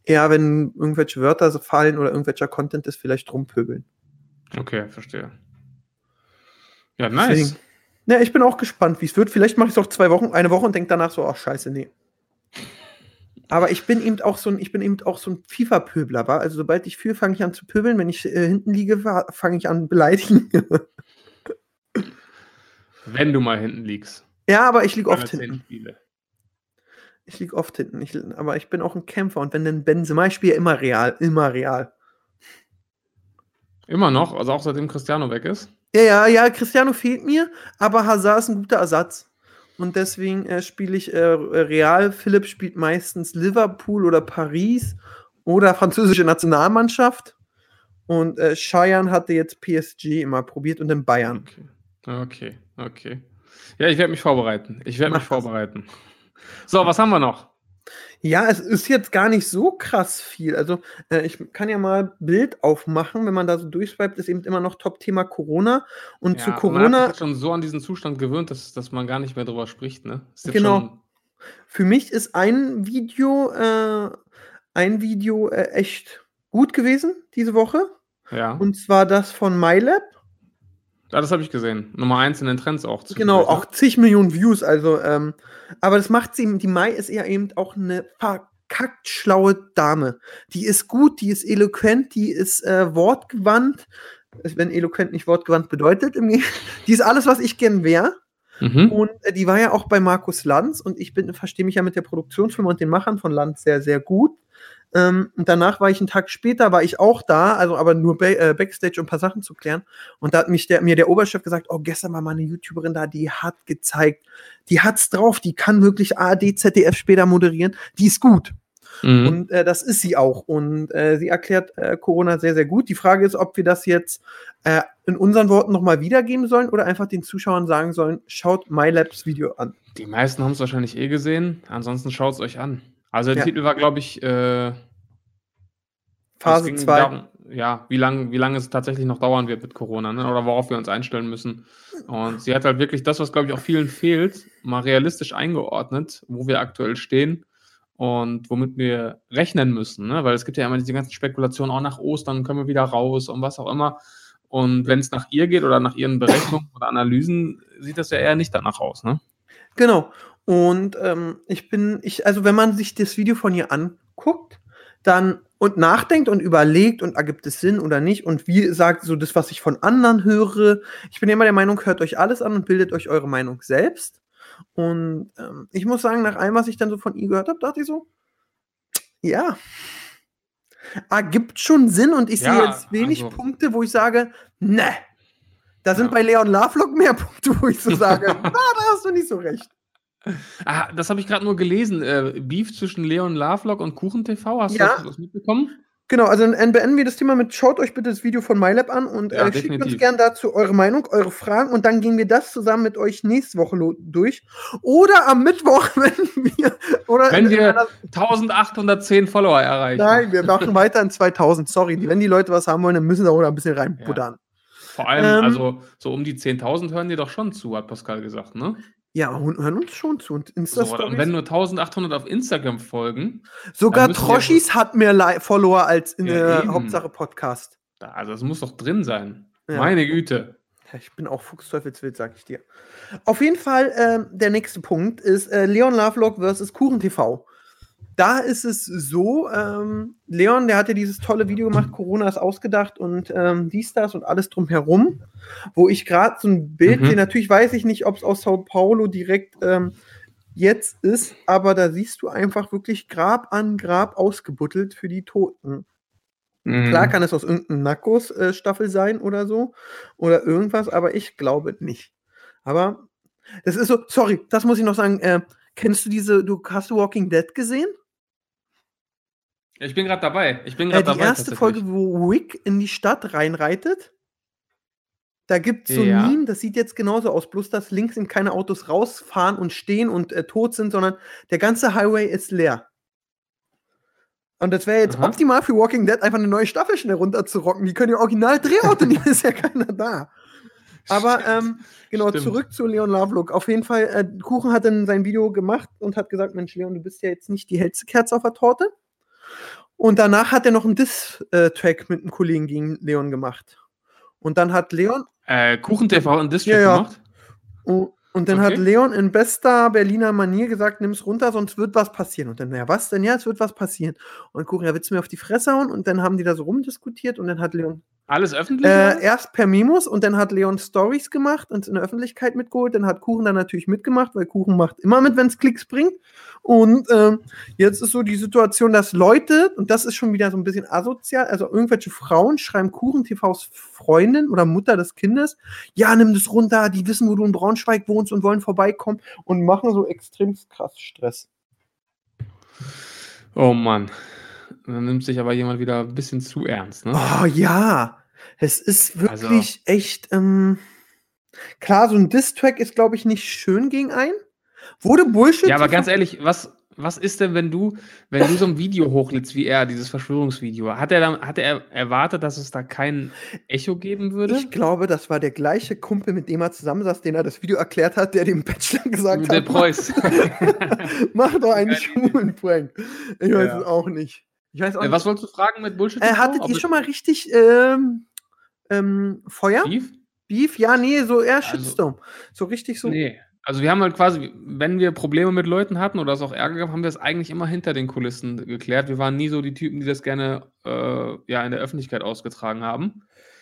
eher, wenn irgendwelche Wörter so fallen oder irgendwelcher Content ist, vielleicht rumpöbeln. Okay, verstehe. Ja, nice. Deswegen- Ja, ich bin auch gespannt, wie es wird. Vielleicht mache ich es auch zwei Wochen, eine Woche und denke danach so, ach scheiße, nee. Aber ich bin eben auch so ein, ich bin eben auch so ein FIFA-Pöbler, war. Also sobald ich fühle, fange ich an zu pöbeln. Wenn ich äh, hinten liege, fange ich an beleidigen. Wenn du mal hinten liegst. ja, aber ich liege oft hinten. Spiele. Ich liege oft hinten. Ich, aber ich bin auch ein Kämpfer. Und wenn dann Benzema, ich spiele immer real, immer real. Immer noch, also auch seitdem Cristiano weg ist. Ja, ja, ja, Cristiano fehlt mir, aber Hazard ist ein guter Ersatz. Und deswegen äh, spiele ich äh, Real. Philipp spielt meistens Liverpool oder Paris oder französische Nationalmannschaft. Und äh, Cheyenne hatte jetzt PSG immer probiert und in Bayern. Okay, okay, okay. Ja, ich werde mich vorbereiten. Ich werde mich das. vorbereiten. So, was haben wir noch? Ja, es ist jetzt gar nicht so krass viel. Also, äh, ich kann ja mal Bild aufmachen, wenn man da so durchschreibt, ist eben immer noch Top-Thema Corona. Und zu Ja, aber Man hat Corona. sich schon so an diesen Zustand gewöhnt, dass, dass man gar nicht mehr drüber spricht, ne? Genau. Für mich ist ein Video, äh, ein Video äh, echt gut gewesen diese Woche. Ja. Und zwar das von MyLab. Ja, das habe ich gesehen. Nummer eins in den Trends auch. Genau, ne? auch zig Millionen Views. Also, ähm, aber das macht sie, die Mai ist ja eben auch eine verkackt schlaue Dame. Die ist gut, die ist eloquent, die ist äh, wortgewandt. Wenn eloquent nicht wortgewandt bedeutet, die ist alles, was ich gern wäre. Mhm. Und äh, die war ja auch bei Markus Lanz und ich verstehe mich ja mit der Produktionsfirma und den Machern von Lanz sehr, sehr gut. Ähm, und danach war ich einen Tag später, war ich auch da, also aber nur ba äh, Backstage, um ein paar Sachen zu klären. Und da hat mich der, mir der Oberchef gesagt, oh, gestern war mal eine YouTuberin da, die hat gezeigt, die hat's drauf, die kann wirklich ARD, ZDF später moderieren, die ist gut. Mhm. Und äh, das ist sie auch. Und äh, sie erklärt äh, Corona sehr, sehr gut. Die Frage ist, ob wir das jetzt äh, in unseren Worten nochmal wiedergeben sollen oder einfach den Zuschauern sagen sollen, schaut MyLabs Video an. Die meisten haben es wahrscheinlich eh gesehen. Ansonsten schaut es euch an. Also der Ja. Titel war, glaube ich, äh, Phase ging 2. darum, ja, wie lange wie lang es tatsächlich noch dauern wird mit Corona, ne? oder worauf wir uns einstellen müssen. Und sie hat halt wirklich das, was, glaube ich, auch vielen fehlt, mal realistisch eingeordnet, wo wir aktuell stehen und womit wir rechnen müssen. Ne? Weil es gibt ja immer diese ganzen Spekulationen, auch nach Ostern können wir wieder raus und was auch immer. Und wenn es nach ihr geht oder nach ihren Berechnungen oder Analysen, sieht das ja eher nicht danach aus. Ne? Genau. Und ähm, ich bin, ich, also wenn man sich das Video von ihr anguckt, dann und nachdenkt und überlegt und ergibt es Sinn oder nicht und wie sagt so das, was ich von anderen höre. Ich bin immer der Meinung, hört euch alles an und bildet euch eure Meinung selbst. Und ähm, ich muss sagen, nach allem, was ich dann so von ihr gehört habe, dachte ich so, ja, ergibt schon Sinn und ich Ja, sehe jetzt wenig also- Punkte, wo ich sage, ne. Da sind Ja. bei Leon Lovelock mehr Punkte, wo ich so sage, na, da hast du nicht so recht. Ah, das habe ich gerade nur gelesen. Äh, Beef zwischen Leon Lovelock und Kuchen TV. Hast Ja. du das mitbekommen? Genau, also dann beenden wir das Thema mit, schaut euch bitte das Video von MyLab an und Ja, äh, schickt uns definitiv. gern dazu eure Meinung, eure Fragen und dann gehen wir das zusammen mit euch nächste Woche durch. Oder am Mittwoch, wenn wir. Oder Wenn wir einer- 1810 Follower erreichen. Nein, wir machen weiter in 2000. Sorry, wenn die Leute was haben wollen, dann müssen sie auch noch ein bisschen reinbuddern. Vor allem, Ähm, also so um die 10.000 hören die doch schon zu, hat Pascal gesagt, ne? Ja, hö- hören uns schon zu. Und So, Insta-Stories. und wenn nur 1800 auf Instagram folgen, Sogar Troschis hat mehr Li Follower als in Ja, der eben. Hauptsache Podcast. also das muss doch drin sein. Ja. Meine Güte. Ja, ich bin auch Fuchsteufelswild, sag ich dir. Auf jeden Fall, ähm, der nächste Punkt ist äh, Leon Lovelock versus Kuchen TV. Da ist es so, ähm, Leon, der hat ja dieses tolle Video gemacht, Corona ist ausgedacht und ähm, dies, das und alles drumherum, wo ich gerade so ein Bild Mhm. sehe. Natürlich weiß ich nicht, ob es aus Sao Paulo direkt ähm, jetzt ist, aber da siehst du einfach wirklich Grab an Grab ausgebuttelt für die Toten. Mhm. Klar kann es aus irgendeiner Narcos-Staffel sein oder so. Oder irgendwas, aber ich glaube nicht. Aber das ist so, sorry, das muss ich noch sagen. Äh, kennst du diese, du hast du Walking Dead gesehen? Ich bin gerade dabei. Ich bin Äh, gerade die dabei. erste tatsächlich. Folge, wo Rick in die Stadt reinreitet. Da gibt es so Ja. ein Meme, das sieht jetzt genauso aus, bloß dass links eben keine Autos rausfahren und stehen und äh, tot sind, sondern der ganze Highway ist leer. Und das wäre jetzt Aha. optimal für Walking Dead, einfach eine neue Staffel schnell runterzurocken. Die können ja original Drehorte nehmen, ist ja keiner da. Aber ähm, genau, Stimmt. zurück zu Leon Lovelock. Auf jeden Fall, äh, Kuchen hat dann sein Video gemacht und hat gesagt, Mensch, Leon, du bist ja jetzt nicht die hellste Kerze auf der Torte. Und danach hat er noch einen Diss-Track mit einem Kollegen gegen Leon gemacht. Und dann hat Leon, Äh, Kuchen-TV in District Ja, ja. gemacht? oh, und dann Okay. hat Leon in bester Berliner Manier gesagt, nimm's runter, sonst wird was passieren. Und dann, ja, was denn? Ja, es wird was passieren. Und Kuchen, ja, willst du mir auf die Fresse hauen? Und dann haben die da so rumdiskutiert und dann hat Leon Alles öffentlich? Äh, erst per Memos und dann hat Leon Stories gemacht und in der Öffentlichkeit mitgeholt. Dann hat Kuchen dann natürlich mitgemacht, weil Kuchen macht immer mit, wenn es Klicks bringt. Und ähm, jetzt ist so die Situation, dass Leute, und das ist schon wieder so ein bisschen asozial, also irgendwelche Frauen schreiben Kuchen TVs Freundin oder Mutter des Kindes, ja, nimm das runter, die wissen, wo du in Braunschweig wohnst und wollen vorbeikommen und machen so extrem krass Stress. oh Mann. Dann nimmt sich aber jemand wieder ein bisschen zu ernst, ne? Oh ja, es ist wirklich echt. Ähm, klar, so ein Diss-Track ist, glaube ich, nicht schön gegen einen. Wurde Bullshit. Ja, aber ganz ehrlich, was, was ist denn, wenn du, wenn du so ein Video hochlädst wie er, dieses Verschwörungsvideo? Hat er, dann, hat er erwartet, dass es da kein Echo geben würde? Ich glaube, das war der gleiche Kumpel, mit dem er zusammensaß, den er das Video erklärt hat, der dem Bachelor gesagt der hat, Preuß. mach doch einen schwulen Prank. Ich weiß Ja. es auch nicht. Ich weiß auch Äh, nicht. was wolltest du fragen mit Bullshit? äh, hattet ihr schon mal richtig ähm, ähm, Feuer? Beef? Beef? Ja, nee, so eher Also- Shitstorm. So richtig so. Nee. Also wir haben halt quasi, wenn wir Probleme mit Leuten hatten oder es auch Ärger gab, haben wir es eigentlich immer hinter den Kulissen geklärt. Wir waren nie so die Typen, die das gerne äh, ja, in der Öffentlichkeit ausgetragen haben.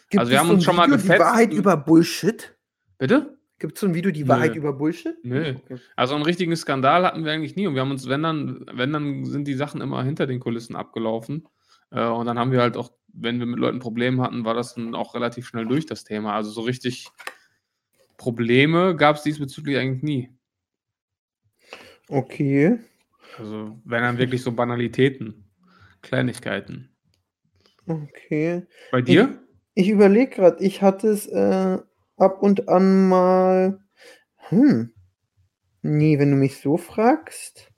Gibt also wir haben uns schon mal Video, gefetzt Die Wahrheit über Bullshit? Bitte? Gibt es so ein Video, die Nö. Wahrheit über Bullshit? Nö. Okay. Also einen richtigen Skandal hatten wir eigentlich nie. Und wir haben uns, wenn dann, wenn dann sind die Sachen immer hinter den Kulissen abgelaufen. Äh, und dann haben wir halt auch, wenn wir mit Leuten Probleme hatten, war das dann auch relativ schnell durch das Thema. Also so richtig Probleme gab es diesbezüglich eigentlich nie. Okay. Also wenn dann wirklich so Banalitäten, Kleinigkeiten. Okay. Bei dir? Ich überlege gerade, ich hatte es äh, ab und an mal. Hm. Nee, wenn du mich so fragst.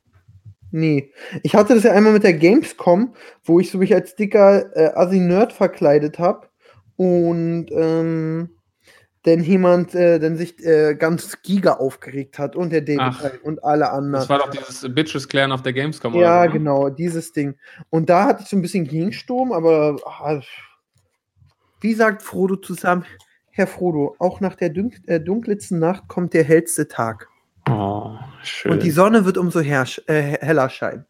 Nee. Ich hatte das ja einmal mit der Gamescom, wo ich so mich als dicker äh, Assi-Nerd verkleidet habe. Und ähm, dann jemand äh, dann sich äh, ganz giga aufgeregt hat und der David Ach. und alle anderen. Das war doch dieses Bitches klären auf der Gamescom. Ja, oder ne? genau, dieses Ding. Und da hatte ich so ein bisschen Gegensturm, aber ah, wie sagt Frodo zusammen, Herr Frodo, auch nach der dun äh, dunkelsten Nacht kommt der hellste Tag. Oh, schön. Und die Sonne wird umso herrsch- äh, heller scheinen.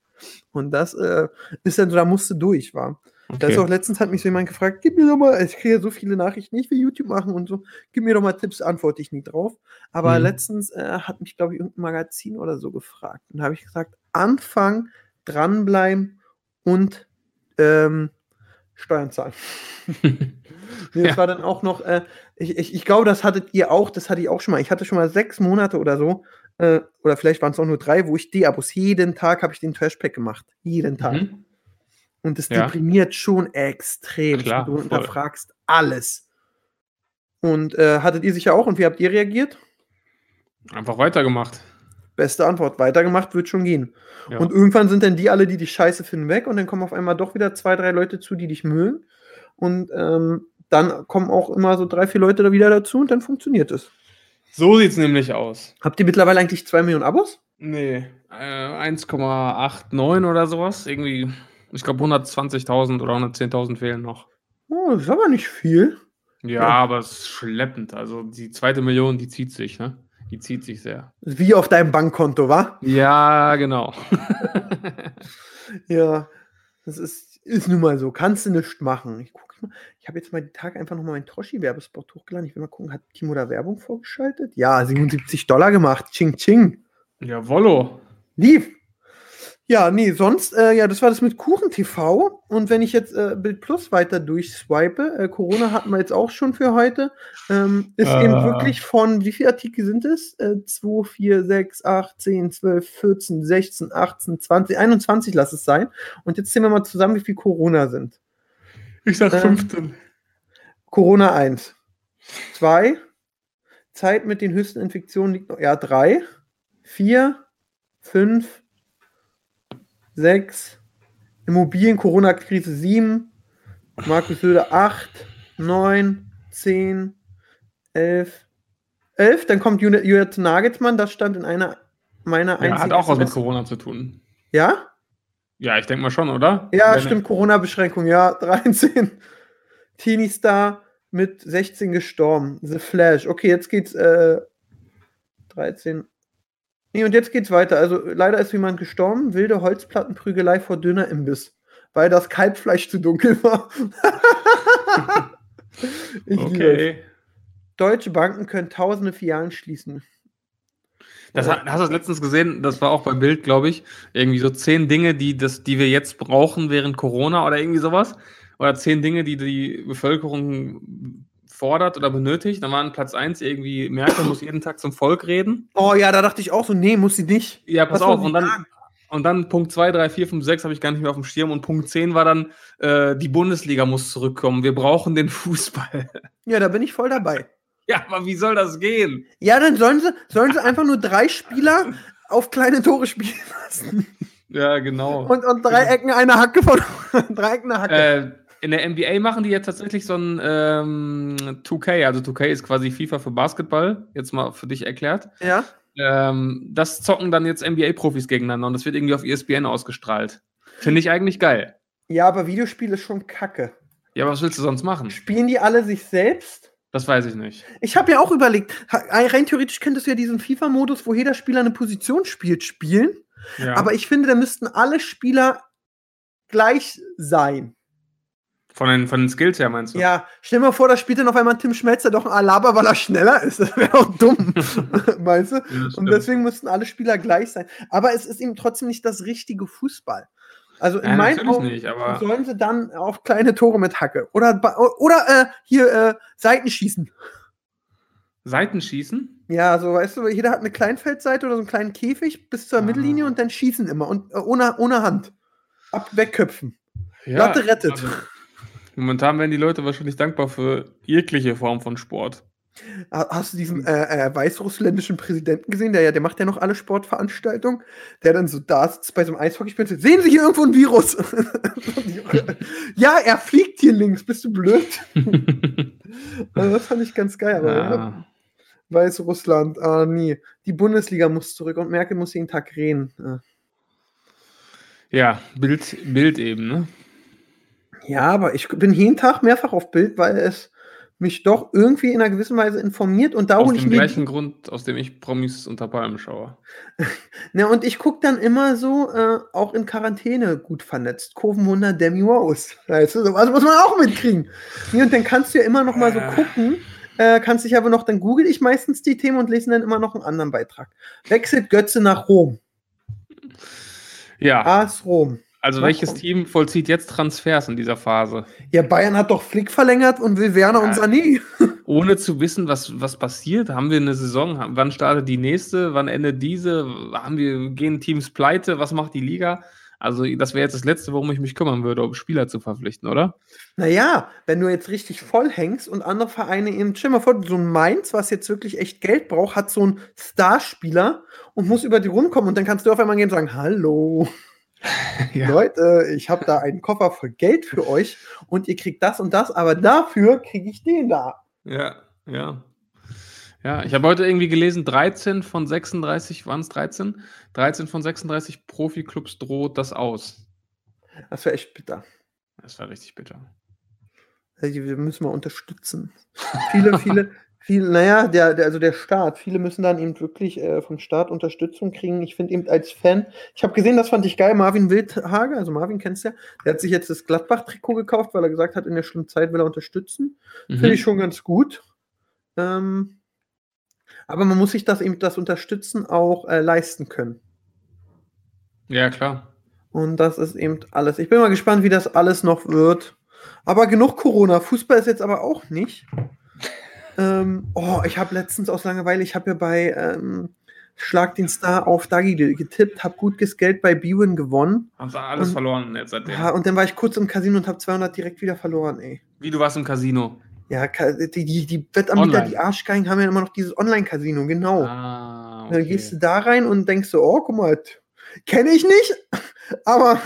Und das äh, ist dann so, da musst du durch, war. Da ist Okay. auch letztens hat mich so jemand gefragt, gib mir doch mal, ich kriege ja so viele Nachrichten, ich will YouTube machen und so, gib mir doch mal Tipps, antworte ich nie drauf. Aber Mhm. letztens äh, hat mich, glaube ich, irgendein Magazin oder so gefragt. Und da habe ich gesagt, Anfang, dranbleiben und ähm, Steuern zahlen. Nee, das Ja. war dann auch noch, äh, ich, ich, ich glaube, das hattet ihr auch, das hatte ich auch schon mal. Ich hatte schon mal sechs Monate oder so, äh, oder vielleicht waren es auch nur drei, wo ich D-Abos, jeden Tag habe ich den Trashpack gemacht. Jeden Tag. Mhm. Und das Ja. deprimiert schon extrem. Klar, du voll. unterfragst alles. Und äh, hattet ihr sicher auch und wie habt ihr reagiert? Einfach weitergemacht. Beste Antwort, weitergemacht wird schon gehen. Ja. Und irgendwann sind dann die alle, die dich scheiße finden, weg und dann kommen auf einmal doch wieder zwei, drei Leute zu, die dich mögen. Und ähm, dann kommen auch immer so drei, vier Leute da wieder dazu und dann funktioniert es. So sieht's nämlich aus. Habt ihr mittlerweile eigentlich zwei Millionen Abos? Nee, äh, 1,89 oder sowas. Irgendwie, ich glaube 120.000 oder 110.000 fehlen noch. Oh, das ist aber nicht viel. Ja, Ja. aber es ist schleppend. Also die zweite Million, die zieht sich, ne? Die zieht sich sehr. Wie auf deinem Bankkonto, wa? Ja, genau. Ja, das ist, ist nun mal so. Kannst du nichts machen. Ich gucke mal. Ich habe jetzt mal die Tage einfach nochmal meinen Troschi-Werbespot hochgeladen. Ich will mal gucken, hat Timo da Werbung vorgeschaltet? Ja, 77 Dollar gemacht. Ching, ching. Jawollo. Lief. Ja, nee, sonst, äh, ja, das war das mit Kuchen TV. Und wenn ich jetzt äh, Bild Plus weiter durchswipe, äh, Corona hatten wir jetzt auch schon für heute, ähm, ist eben Ah. wirklich von, wie viele Artikel sind es? Äh, 2, 4, 6, 8, 10, 12, 14, 16, 18, 20, 21 lass es sein. Und jetzt zählen wir mal zusammen, wie viel Corona sind. Ich sag Ähm, 15. Corona 1, Zwei. Zeit mit den höchsten Infektionen liegt noch. Ja, drei. Vier. Fünf. Sechs. Immobilien, Corona-Krise sieben. Markus Söder acht. Neun. Zehn. Elf. Elf. Dann kommt Judith Nagelsmann. Das stand in einer meiner Ja, einzigen. hat auch was mit. Corona zu tun. Ja? Ja, ich denke mal schon, oder? Ja, Wenn- stimmt, Corona-Beschränkung, ja, 13. Teenie-Star mit 16 gestorben. The Flash. Okay, jetzt geht's, äh, 13. Nee, und jetzt geht's weiter. Also, leider ist jemand gestorben. Wilde Holzplattenprügelei vor Dönerimbiss. Weil das Kalbfleisch zu dunkel war. Okay. Deutsche Banken können tausende Filialen schließen. Das, hat- hast du das letztens gesehen? Das war auch bei Bild, glaube ich. Irgendwie so zehn Dinge, die, das, die wir jetzt brauchen während Corona oder irgendwie sowas. Oder zehn Dinge, die die Bevölkerung fordert oder benötigt. Dann waren Platz eins irgendwie, Merkel muss jeden Tag zum Volk reden. Oh ja, da dachte ich auch so, nee, muss sie nicht. Ja, pass Was auf. Und dann, sagen? und dann Punkt 2, 3, 4, 5, 6 habe ich gar nicht mehr auf dem Schirm. Und Punkt 10 war dann, äh, die Bundesliga muss zurückkommen. Wir brauchen den Fußball. Ja, da bin ich voll dabei. ja, aber wie soll das gehen? Ja, dann sollen sie, sollen sie einfach nur drei Spieler auf kleine Tore spielen lassen. Ja, genau. Und, und drei Ecken eine Hacke von drei Ecken eine Hacke. Äh, in der NBA machen die jetzt tatsächlich so ein ähm, 2K, also 2K ist quasi FIFA für Basketball, jetzt mal für dich erklärt. ja. Ähm, das zocken dann jetzt NBA-Profis gegeneinander und das wird irgendwie auf ESPN ausgestrahlt. Finde ich eigentlich geil. Ja, aber Videospiel ist schon kacke. Ja, aber was willst du sonst machen? Spielen die alle sich selbst? Das weiß ich nicht. Ich habe ja auch überlegt, rein theoretisch könntest du ja diesen FIFA-Modus, wo jeder Spieler eine Position spielt, spielen. Ja. Aber ich finde, da müssten alle Spieler gleich sein. Von, den, von den Skills her meinst du? Ja, stell dir mal vor, da spielt dann auf einmal Tim Schmelzer doch ein Alaba, weil er schneller ist. Das wäre auch dumm. Meinst du? Ja, Und deswegen müssten alle Spieler gleich sein. Aber es ist eben trotzdem nicht das richtige Fußball. Also in ja, meinen Augen nicht, sollen sie dann auf kleine Tore mit Hacke. Oder, oder äh, hier äh, Seitenschießen. Seitenschießen? Ja, so weißt du, jeder hat eine Kleinfeldseite oder so einen kleinen Käfig bis zur Ah. Mittellinie und dann schießen immer. Und äh, ohne, ohne Hand. Ab wegköpfen. Ja, Latte rettet. also, momentan werden die Leute wahrscheinlich dankbar für jegliche Form von Sport. Ha- Hast du diesen äh, äh, weißrussländischen Präsidenten gesehen? Der, ja, der macht ja noch alle Sportveranstaltungen. Der dann so da sitzt bei so einem Eishockeyspiel und sagt, sehen Sie hier irgendwo ein Virus? ja, er fliegt hier links. Bist du blöd? Also das fand ich ganz geil. Aber ja. Weißrussland, ah nee. Die Bundesliga muss zurück und Merkel muss jeden Tag reden. Ah. ja, Bild, Bild eben, ne? Ja, aber ich bin jeden Tag mehrfach auf Bild, weil es mich doch irgendwie in einer gewissen Weise informiert und da Aus hole ich dem mir. gleichen Grund, aus dem ich Promis unter Palmen schaue. Na, und ich gucke dann immer so, äh, auch in Quarantäne gut vernetzt. Kurvenwunder Demi Rose. Weißt du, sowas muss man auch mitkriegen. Nee, und dann kannst du ja immer noch mal so Äh. gucken. Äh, kannst dich aber noch, dann google ich meistens die Themen und lese dann immer noch einen anderen Beitrag. Wechselt Götze nach Rom. Ja, AS Rom. Also welches. Team vollzieht jetzt Transfers in dieser Phase? Ja, Bayern hat doch Flick verlängert und will Werner und Ja. Sané. Ohne zu wissen, was, was passiert, haben wir eine Saison, wann startet die nächste, wann endet diese, haben wir, gehen Teams pleite, was macht die Liga? Also das wäre jetzt das Letzte, worum ich mich kümmern würde, um Spieler zu verpflichten, oder? Naja, wenn du jetzt richtig voll hängst und andere Vereine eben, stell mal vor, so ein Mainz, was jetzt wirklich echt Geld braucht, hat so einen Starspieler und muss über die rumkommen und dann kannst du auf einmal gehen und sagen, hallo, Leute, ich habe da einen Koffer voll Geld für euch und ihr kriegt das und das, aber dafür kriege ich den da. Ja, ja. Ja, ich habe heute irgendwie gelesen, 13 von 36, waren es 13? 13 von 36 Profiklubs droht das aus. Das wäre echt bitter. Das war richtig bitter. Wir müssen mal unterstützen. Viele, viele, viele, naja, der, der, also der Staat, viele müssen dann eben wirklich äh, vom Staat Unterstützung kriegen. Ich finde eben als Fan, ich habe gesehen, das fand ich geil, Marvin Wildhage, also Marvin kennst du ja, der hat sich jetzt das Gladbach-Trikot gekauft, weil er gesagt hat, in der schlimmen Zeit will er unterstützen. Finde Mhm. ich schon ganz gut. Ähm, aber man muss sich das eben, das Unterstützen auch äh, leisten können. Ja, klar. Und das ist eben alles. Ich bin mal gespannt, wie das alles noch wird. Aber genug Corona. Fußball ist jetzt aber auch nicht. Ähm, oh, ich habe letztens aus Langeweile, ich habe ja bei ähm, Schlag den Star auf Dagi getippt, habe gutes Geld bei Bwin gewonnen. Haben sie alles Und- verloren jetzt seitdem. Ja, und dann war ich kurz im Casino und habe 200 direkt wieder verloren, ey. Wie du warst im Casino. Ja, die, die, die Wettanbieter, Online. die Arschgeigen, haben ja immer noch dieses Online-Casino, genau. Ah, Dann gehst du da rein und denkst so, oh, guck mal, kenne ich nicht, aber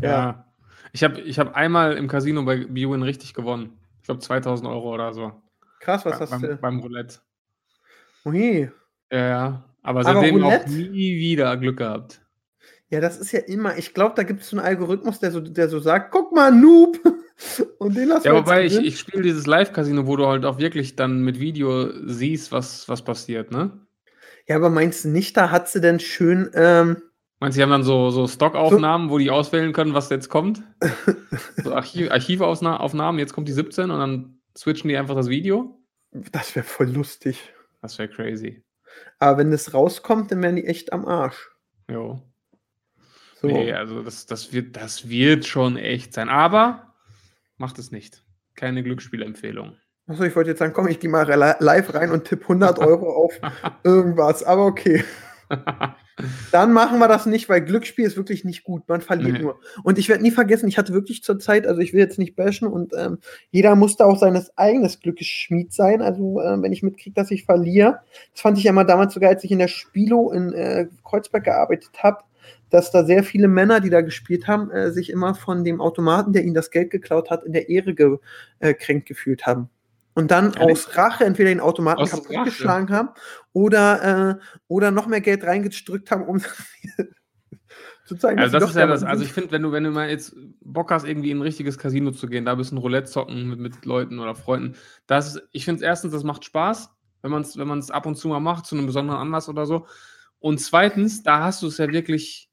ja. ja. Ich habe ich hab einmal im Casino bei BWin richtig gewonnen. Ich glaube 2000 Euro oder so. Krass, was Bei- hast beim, du? beim Roulette. Ui. Ja, ja. Aber Aber seitdem auch Roulette? nie wieder Glück gehabt. Ja, das ist ja immer, ich glaube, da gibt es so einen Algorithmus, der so, der so sagt, guck mal, Noob. Und den lassen Ja, wobei ich, ich spiele dieses Live-Casino, wo du halt auch wirklich dann mit Video siehst, was, was passiert, ne? Ja, aber meinst du nicht, da hat sie denn schön, ähm, Meinst du, die haben dann so, so Stockaufnahmen, wo die auswählen können, was jetzt kommt? So Archiv, Archivaufnahmen, jetzt kommt die 17 und dann switchen die einfach das Video? das wäre voll lustig. Das wäre crazy. Aber wenn das rauskommt, dann wären die echt am Arsch. Jo. So. Nee, also das, das, wird, das wird schon echt sein. Aber macht es nicht. Keine Glücksspielempfehlung. Achso, ich wollte jetzt sagen, komm, ich gehe mal li- live rein und tippe 100 Euro auf irgendwas. Aber okay. Dann machen wir das nicht, weil Glücksspiel ist wirklich nicht gut. Man verliert Nee. nur. Und ich werde nie vergessen, ich hatte wirklich zur Zeit, also ich will jetzt nicht bashen und ähm, jeder musste auch seines eigenes Glückes Schmied sein. Also äh, wenn ich mitkriege, dass ich verliere, das fand ich ja mal damals sogar, als ich in der Spilo in äh, Kreuzberg gearbeitet habe, dass da sehr viele Männer, die da gespielt haben, äh, sich immer von dem Automaten, der ihnen das Geld geklaut hat, in der Ehre gekränkt gefühlt haben. Und dann Ja, aus Rache entweder den Automaten kaputt geschlagen haben oder, äh, oder noch mehr Geld reingedrückt haben, um zu zeigen, Also das ist ja das, also ich finde, wenn du, wenn du mal jetzt Bock hast, irgendwie in ein richtiges Casino zu gehen, da ein bisschen Roulette zocken mit, mit Leuten oder Freunden, das ich finde es erstens, das macht Spaß, wenn man es wenn man's ab und zu mal macht, zu einem besonderen Anlass oder so. Und zweitens, da hast du es ja wirklich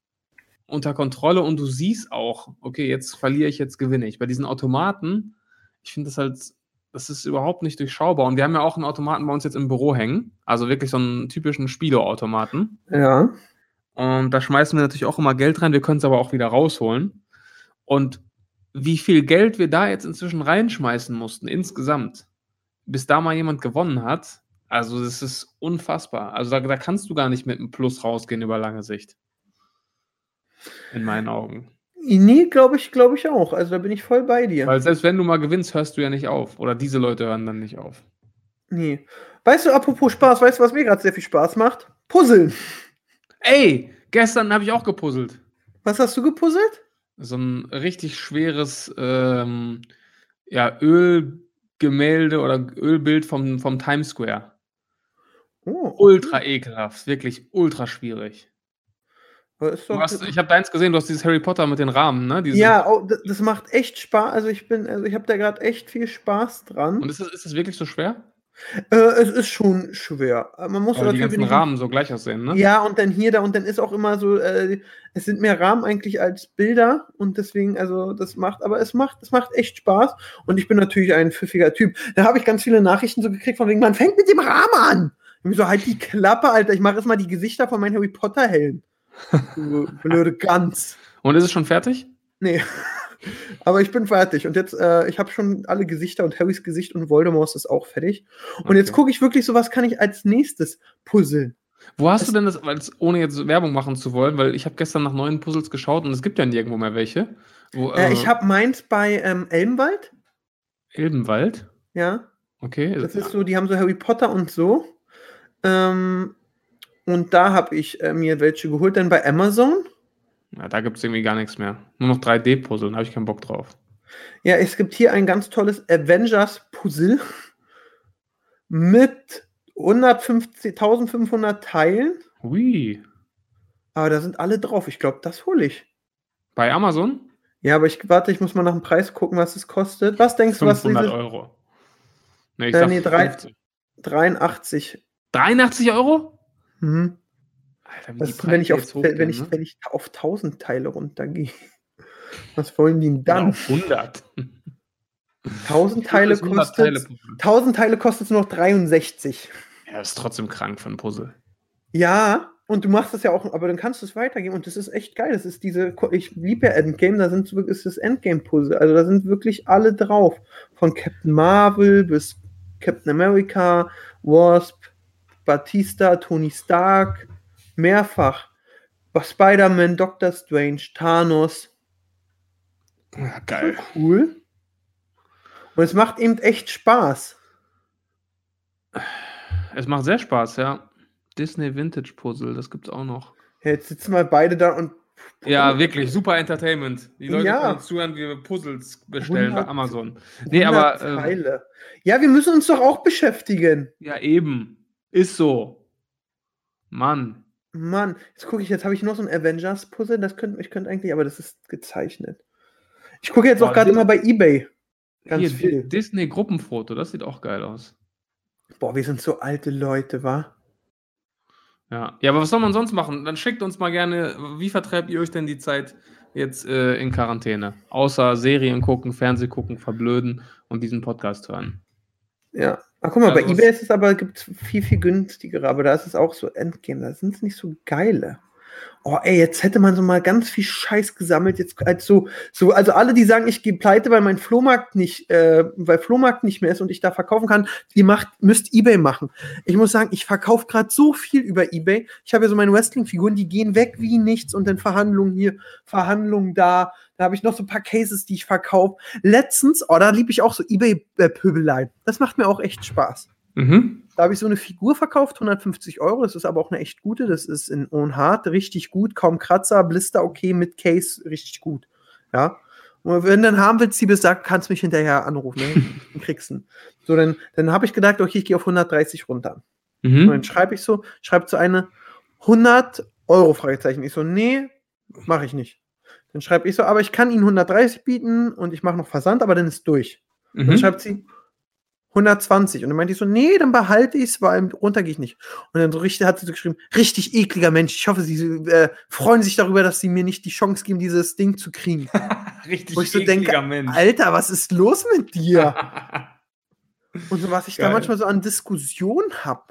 unter Kontrolle und du siehst auch, okay, jetzt verliere ich, jetzt gewinne ich. Bei diesen Automaten, ich finde das halt, das ist überhaupt nicht durchschaubar. Und wir haben ja auch einen Automaten bei uns jetzt im Büro hängen, also wirklich so einen typischen Spieleautomaten. Ja. Und da schmeißen wir natürlich auch immer Geld rein, wir können es aber auch wieder rausholen. Und wie viel Geld wir da jetzt inzwischen reinschmeißen mussten, insgesamt, bis da mal jemand gewonnen hat, also das ist unfassbar. Also da, da kannst du gar nicht mit einem Plus rausgehen über lange Sicht. In meinen Augen. Nee, glaube ich, glaube ich auch. Also da bin ich voll bei dir. Weil selbst wenn du mal gewinnst, hörst du ja nicht auf. Oder diese Leute hören dann nicht auf. Nee. Weißt du, apropos Spaß, weißt du, was mir gerade sehr viel Spaß macht? Puzzeln. Ey, gestern habe ich auch gepuzzelt. Was hast du gepuzzelt? so ein richtig schweres ähm, ja, Ölgemälde oder Ölbild vom, vom Times Square. Oh, Ultra ekelhaft, wirklich ultra schwierig. aber ist Du doch- hast, ich habe deins gesehen, du hast dieses Harry Potter mit den Rahmen, ne? Diese, ja, oh, das, macht echt Spaß. Also ich bin, also ich habe da gerade echt viel Spaß dran. Und ist das, ist wirklich so schwer? Äh, es ist schon schwer. Aber Man muss Weil die ganzen Rahmen so gleich aussehen, ne? Ja, und dann hier, da und dann ist auch immer so, äh, es sind mehr Rahmen eigentlich als Bilder und deswegen, also das macht, aber es macht, es macht echt Spaß und ich bin natürlich ein pfiffiger Typ. Da habe ich ganz viele Nachrichten so gekriegt von wegen, man fängt mit dem Rahmen an. Und ich so, halt die Klappe, Alter, ich mache erstmal die Gesichter von meinen Harry Potter Helden. Du blöde Gans. Und ist es schon fertig? Nee. Aber ich bin fertig. Und jetzt, äh, ich habe schon alle Gesichter und Harrys Gesicht und Voldemorts ist auch fertig. Und jetzt Okay. gucke ich wirklich so, was kann ich als nächstes puzzeln. Wo hast Es- du denn das, weil's- ohne jetzt Werbung machen zu wollen, weil ich habe gestern nach neuen Puzzles geschaut und es gibt ja nirgendwo mehr welche. Wo, Äh, ich habe meins bei ähm, Elbenwald. Elbenwald. Ja, Okay. das ist so, die haben so Harry Potter und so. Ähm, und da habe ich äh, mir welche geholt, dann bei Amazon. Ja, da gibt es irgendwie gar nichts mehr. Nur noch 3D-Puzzle, da habe ich keinen Bock drauf. Ja, es gibt hier ein ganz tolles Avengers-Puzzle mit 150 1500 Teilen. Hui. Aber da sind alle drauf. Ich glaube, das hole ich. Bei Amazon? Ja, aber ich warte, ich muss mal nach dem Preis gucken, was es kostet. Was denkst du, was 500 diese Euro. Nee, ich Äh, sag nee, drei- 50. 83? 83 Euro? Mhm. Alter, wie die ist, wenn ich, auf, jetzt wenn, hochgehen, ich, ne? wenn ich auf 1000 Teile runtergehe? Was wollen die denn dann? auf 100. 1000 Teile Das 100 kostet Teile Puzzle. 1000 Teile kostet es noch 63. Ja, das ist trotzdem krank ein Puzzle. Ja, und du machst das ja auch, aber dann kannst du es weitergeben und das ist echt geil. Das ist diese, ich liebe ja Endgame, da sind ist das Endgame-Puzzle. Also da sind wirklich alle drauf. Von Captain Marvel bis Captain America, Wasp, Batista, Tony Stark, mehrfach. Spider-Man, Doctor Strange, Thanos. Ja, geil. Cool. Und es macht eben echt Spaß. Es macht sehr Spaß, ja. Disney Vintage Puzzle, das gibt's auch noch. Ja, Jetzt sitzen wir beide da und Ja, wirklich, super Entertainment. Die Leute Ja. können zuhören, wie wir Puzzles bestellen bei 100 Amazon. Nee, 100 aber äh. Ja, wir müssen uns doch auch beschäftigen. ja, eben. Ist so. Mann. Mann, jetzt gucke ich, jetzt habe ich noch so ein Avengers-Puzzle, das könnte ich könnte eigentlich, aber das ist gezeichnet. Ich gucke jetzt auch gerade immer bei Ebay. Ganz Hier, viel. Di- Disney Gruppenfoto, das sieht auch geil aus. Boah, wir sind so alte Leute, wa? Ja. ja, aber was soll man sonst machen? Dann schickt uns mal gerne, wie vertreibt ihr euch denn die Zeit jetzt äh, in Quarantäne? Außer Serien gucken, Fernseh gucken, verblöden und diesen Podcast hören. Ja. Ach, guck mal, bei Also Ebay ist es aber gibt's viel, viel günstigere, aber da ist es auch so Endgame, da sind es nicht so geile. Oh, ey, jetzt hätte man so mal ganz viel Scheiß gesammelt. Jetzt als so, so, also alle, die sagen, ich gehe pleite, weil mein Flohmarkt nicht, äh, weil Flohmarkt nicht mehr ist und ich da verkaufen kann, die macht, müsst Ebay machen. Ich muss sagen, ich verkaufe gerade so viel über Ebay. Ich habe ja so meine Wrestling-Figuren, die gehen weg wie nichts und dann Verhandlungen hier, Verhandlungen da. Da habe ich noch so ein paar Cases, die ich verkaufe. Letztens, oh, da liebe ich auch so Ebay-Pöbeleien. Das macht mir auch echt Spaß. Mhm. Da habe ich so eine Figur verkauft, 150 Euro. Das ist aber auch eine echt gute. Das ist in Ownhard richtig gut, kaum Kratzer, Blister okay, mit Case richtig gut. Ja. Und wenn du dann haben willst, Siebes sagt, kannst du mich hinterher anrufen. Ne? Dann kriegst du ihn. So, dann, dann habe ich gedacht, okay, ich gehe auf 130 runter. Und Mhm. dann schreibe ich so, schreibe zu einer 100 Euro Fragezeichen. Ich so, nee, mache ich nicht. Dann schreibe ich so, aber ich kann Ihnen 130 bieten und ich mache noch Versand, aber dann ist durch. Dann Mhm. schreibt sie 120. Und dann meinte ich so, nee, dann behalte ich es, weil runter gehe ich nicht. Und dann so richtig, hat sie so geschrieben, richtig ekliger Mensch. Ich hoffe, Sie äh, freuen sich darüber, dass Sie mir nicht die Chance geben, dieses Ding zu kriegen. Richtig Wo ich so denke, ekliger Mensch. Alter, was ist los mit dir? Und so, was ich da Geil. manchmal so an Diskussion habe.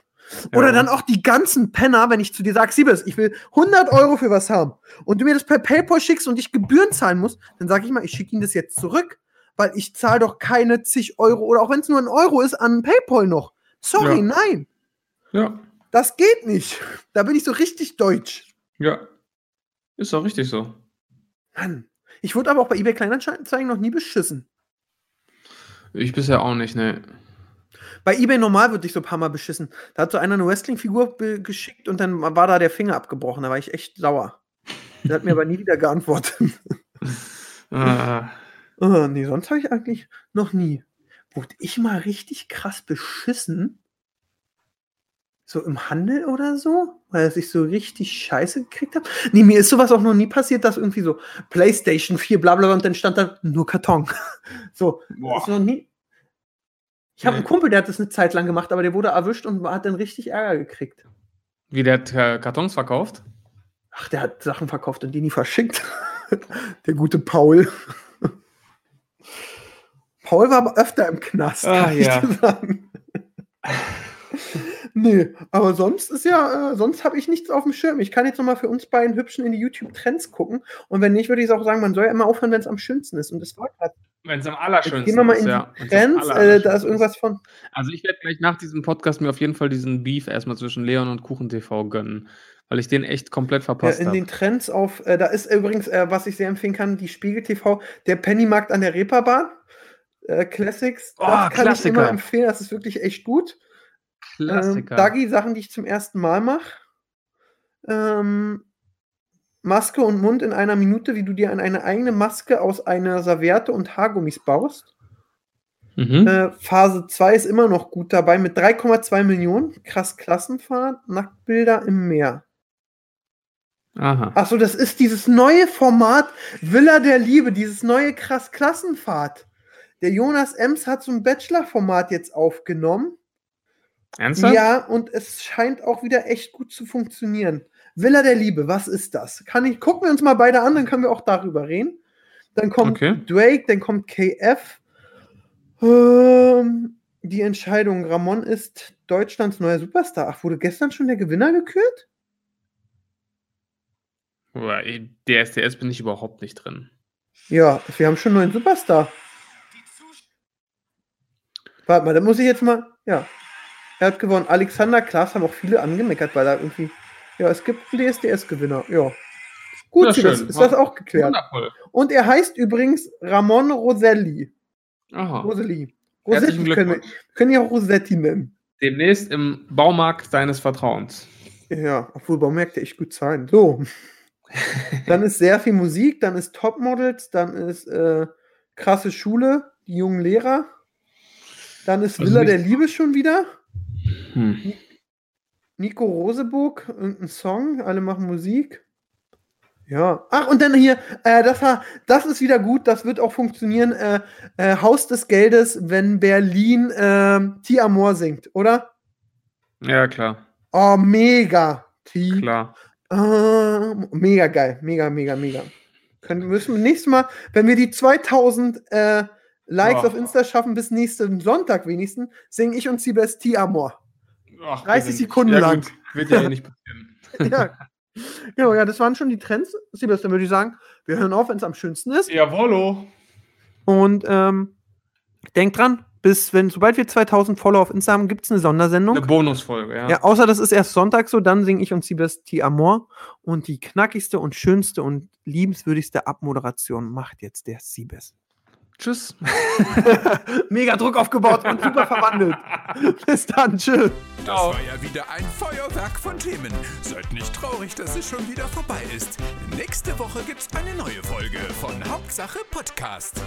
Oder Ja. dann auch die ganzen Penner, wenn ich zu dir sage, Siebes, ich will 100 Euro für was haben und du mir das per PayPal schickst und ich Gebühren zahlen muss, dann sage ich mal, ich schicke Ihnen das jetzt zurück, weil ich zahle doch keine zig Euro oder auch wenn es nur ein Euro ist, an PayPal noch. Sorry, Ja. nein, ja, das geht nicht. Da bin ich so richtig deutsch. ja. Ist doch richtig so. Mann. Ich wurde aber auch bei eBay Kleinanzeigen noch nie beschissen. Ich bisher auch nicht, ne. Bei eBay normal wird ich so ein paar Mal beschissen. Da hat so einer eine Wrestling-Figur geschickt und dann war da der Finger abgebrochen. Da war ich echt sauer. Der hat mir aber nie wieder geantwortet. Ah, oh, nee, sonst habe ich eigentlich noch nie. Wurde ich mal richtig krass beschissen? So im Handel oder so? Weil ich so richtig scheiße gekriegt habe? Nee, mir ist sowas auch noch nie passiert, dass irgendwie so PlayStation 4, bla bla, bla, und dann stand da nur Karton. so, Boah. ist noch nie. Ich habe Nee. einen Kumpel, der hat das eine Zeit lang gemacht, aber der wurde erwischt und hat dann richtig Ärger gekriegt. wie der hat äh, Kartons verkauft? Ach, der hat Sachen verkauft und die nie verschickt. der gute Paul. Paul war aber öfter im Knast, Ah, kann ich ja. dir sagen. nee, aber sonst ist ja, äh, sonst habe ich nichts auf dem Schirm. Ich kann jetzt nochmal für uns beiden Hübschen in die YouTube-Trends gucken. Und wenn nicht, würde ich auch sagen, man soll ja immer aufhören, wenn es am schönsten ist. Und das war gerade. Wenn es am allerschönsten gehen wir mal ist, in die ja. Trends. Äh, da ist irgendwas von. Also ich werde gleich nach diesem Podcast mir auf jeden Fall diesen Beef erstmal zwischen Leon und KuchenTV gönnen, weil ich den echt komplett Ja, verpasst in habe. den Trends auf, äh, da ist übrigens, äh, was ich sehr empfehlen kann, die Spiegel TV, der Pennymarkt an der Reeperbahn. Äh, Classics. Oh, das kann ich Klassiker. immer empfehlen, das ist wirklich echt gut. Ähm, Klassiker. Dagi, Sachen, die ich zum ersten Mal mache. Ähm, Maske und Mund in einer Minute, wie du dir eine eigene Maske aus einer Serviette und Haargummis baust. mhm. Äh, Phase 2 ist immer noch gut dabei mit 3,2 Millionen. Krass Klassenfahrt, Nacktbilder im Meer. Aha. Achso, das ist dieses neue Format Villa der Liebe, dieses neue krass Klassenfahrt. Der Jonas Ems hat so ein Bachelor-Format jetzt aufgenommen. Ernsthaft? Ja, und es scheint auch wieder echt gut zu funktionieren. Villa der Liebe, was ist das? Kann ich, gucken wir uns mal beide an, dann können wir auch darüber reden. Dann kommt Okay. Drake, dann kommt KF. Ähm, die Entscheidung, Ramon ist Deutschlands neuer Superstar. Ach, wurde gestern schon der Gewinner gekürt? Ey, DSDS bin ich überhaupt nicht drin. Ja, wir haben schon einen neuen Superstar. Warte mal, da muss ich jetzt mal. Ja. Er hat gewonnen. Alexander Klaas haben auch viele angemeckert, weil er irgendwie. Ja, es gibt einen DSDS-Gewinner. Ja. Gut, Ja, schön. ist das auch geklärt. Wundervoll. Und er heißt übrigens Ramon Roselli. Aha. Herzlichen Rosetti können wir, können ja auch Rosetti nennen. Demnächst im Baumarkt deines Vertrauens. Ja, obwohl Baumärkte echt gut zahlen. So. dann ist sehr viel Musik, dann ist Topmodels, dann ist äh, krasse Schule, die jungen Lehrer. Dann ist Also Villa der Liebe schon wieder. Hm. Nico Roseburg, irgendein Song, alle machen Musik. Ja. Ach, und dann hier, äh, das, war, das ist wieder gut, das wird auch funktionieren. Äh, äh, Haus des Geldes, wenn Berlin äh, Ti Amor singt, oder? Ja, klar. Oh, mega. Ti Klar. Ah, mega geil, mega, mega, mega. Können, müssen wir nächstes Mal, wenn wir die 2000 äh, Likes Ja. auf Insta schaffen, bis nächsten Sonntag wenigstens, singe ich und Siebes Ti Amor. Ach, 30 wir sind- Sekunden ja, lang. Gut, wird ja eh nicht passieren. ja. Genau, ja, das waren schon die Trends. Siebes, dann würde ich sagen, wir hören auf, wenn es am schönsten ist. Jawollo. Und ähm, denkt dran, bis wenn, sobald wir 2000 Follower auf Insta haben, gibt es eine Sondersendung. Eine Bonusfolge, ja. Ja, außer das ist erst Sonntag so, dann singe ich und Siebes Ti Amor. Und die knackigste und schönste und liebenswürdigste Abmoderation macht jetzt der Siebes. Tschüss. Mega Druck aufgebaut und super verwandelt. Bis dann, tschüss. Das war ja wieder ein Feuerwerk von Themen. Seid nicht traurig, dass es schon wieder vorbei ist. Nächste Woche gibt's eine neue Folge von Hauptsache Podcast.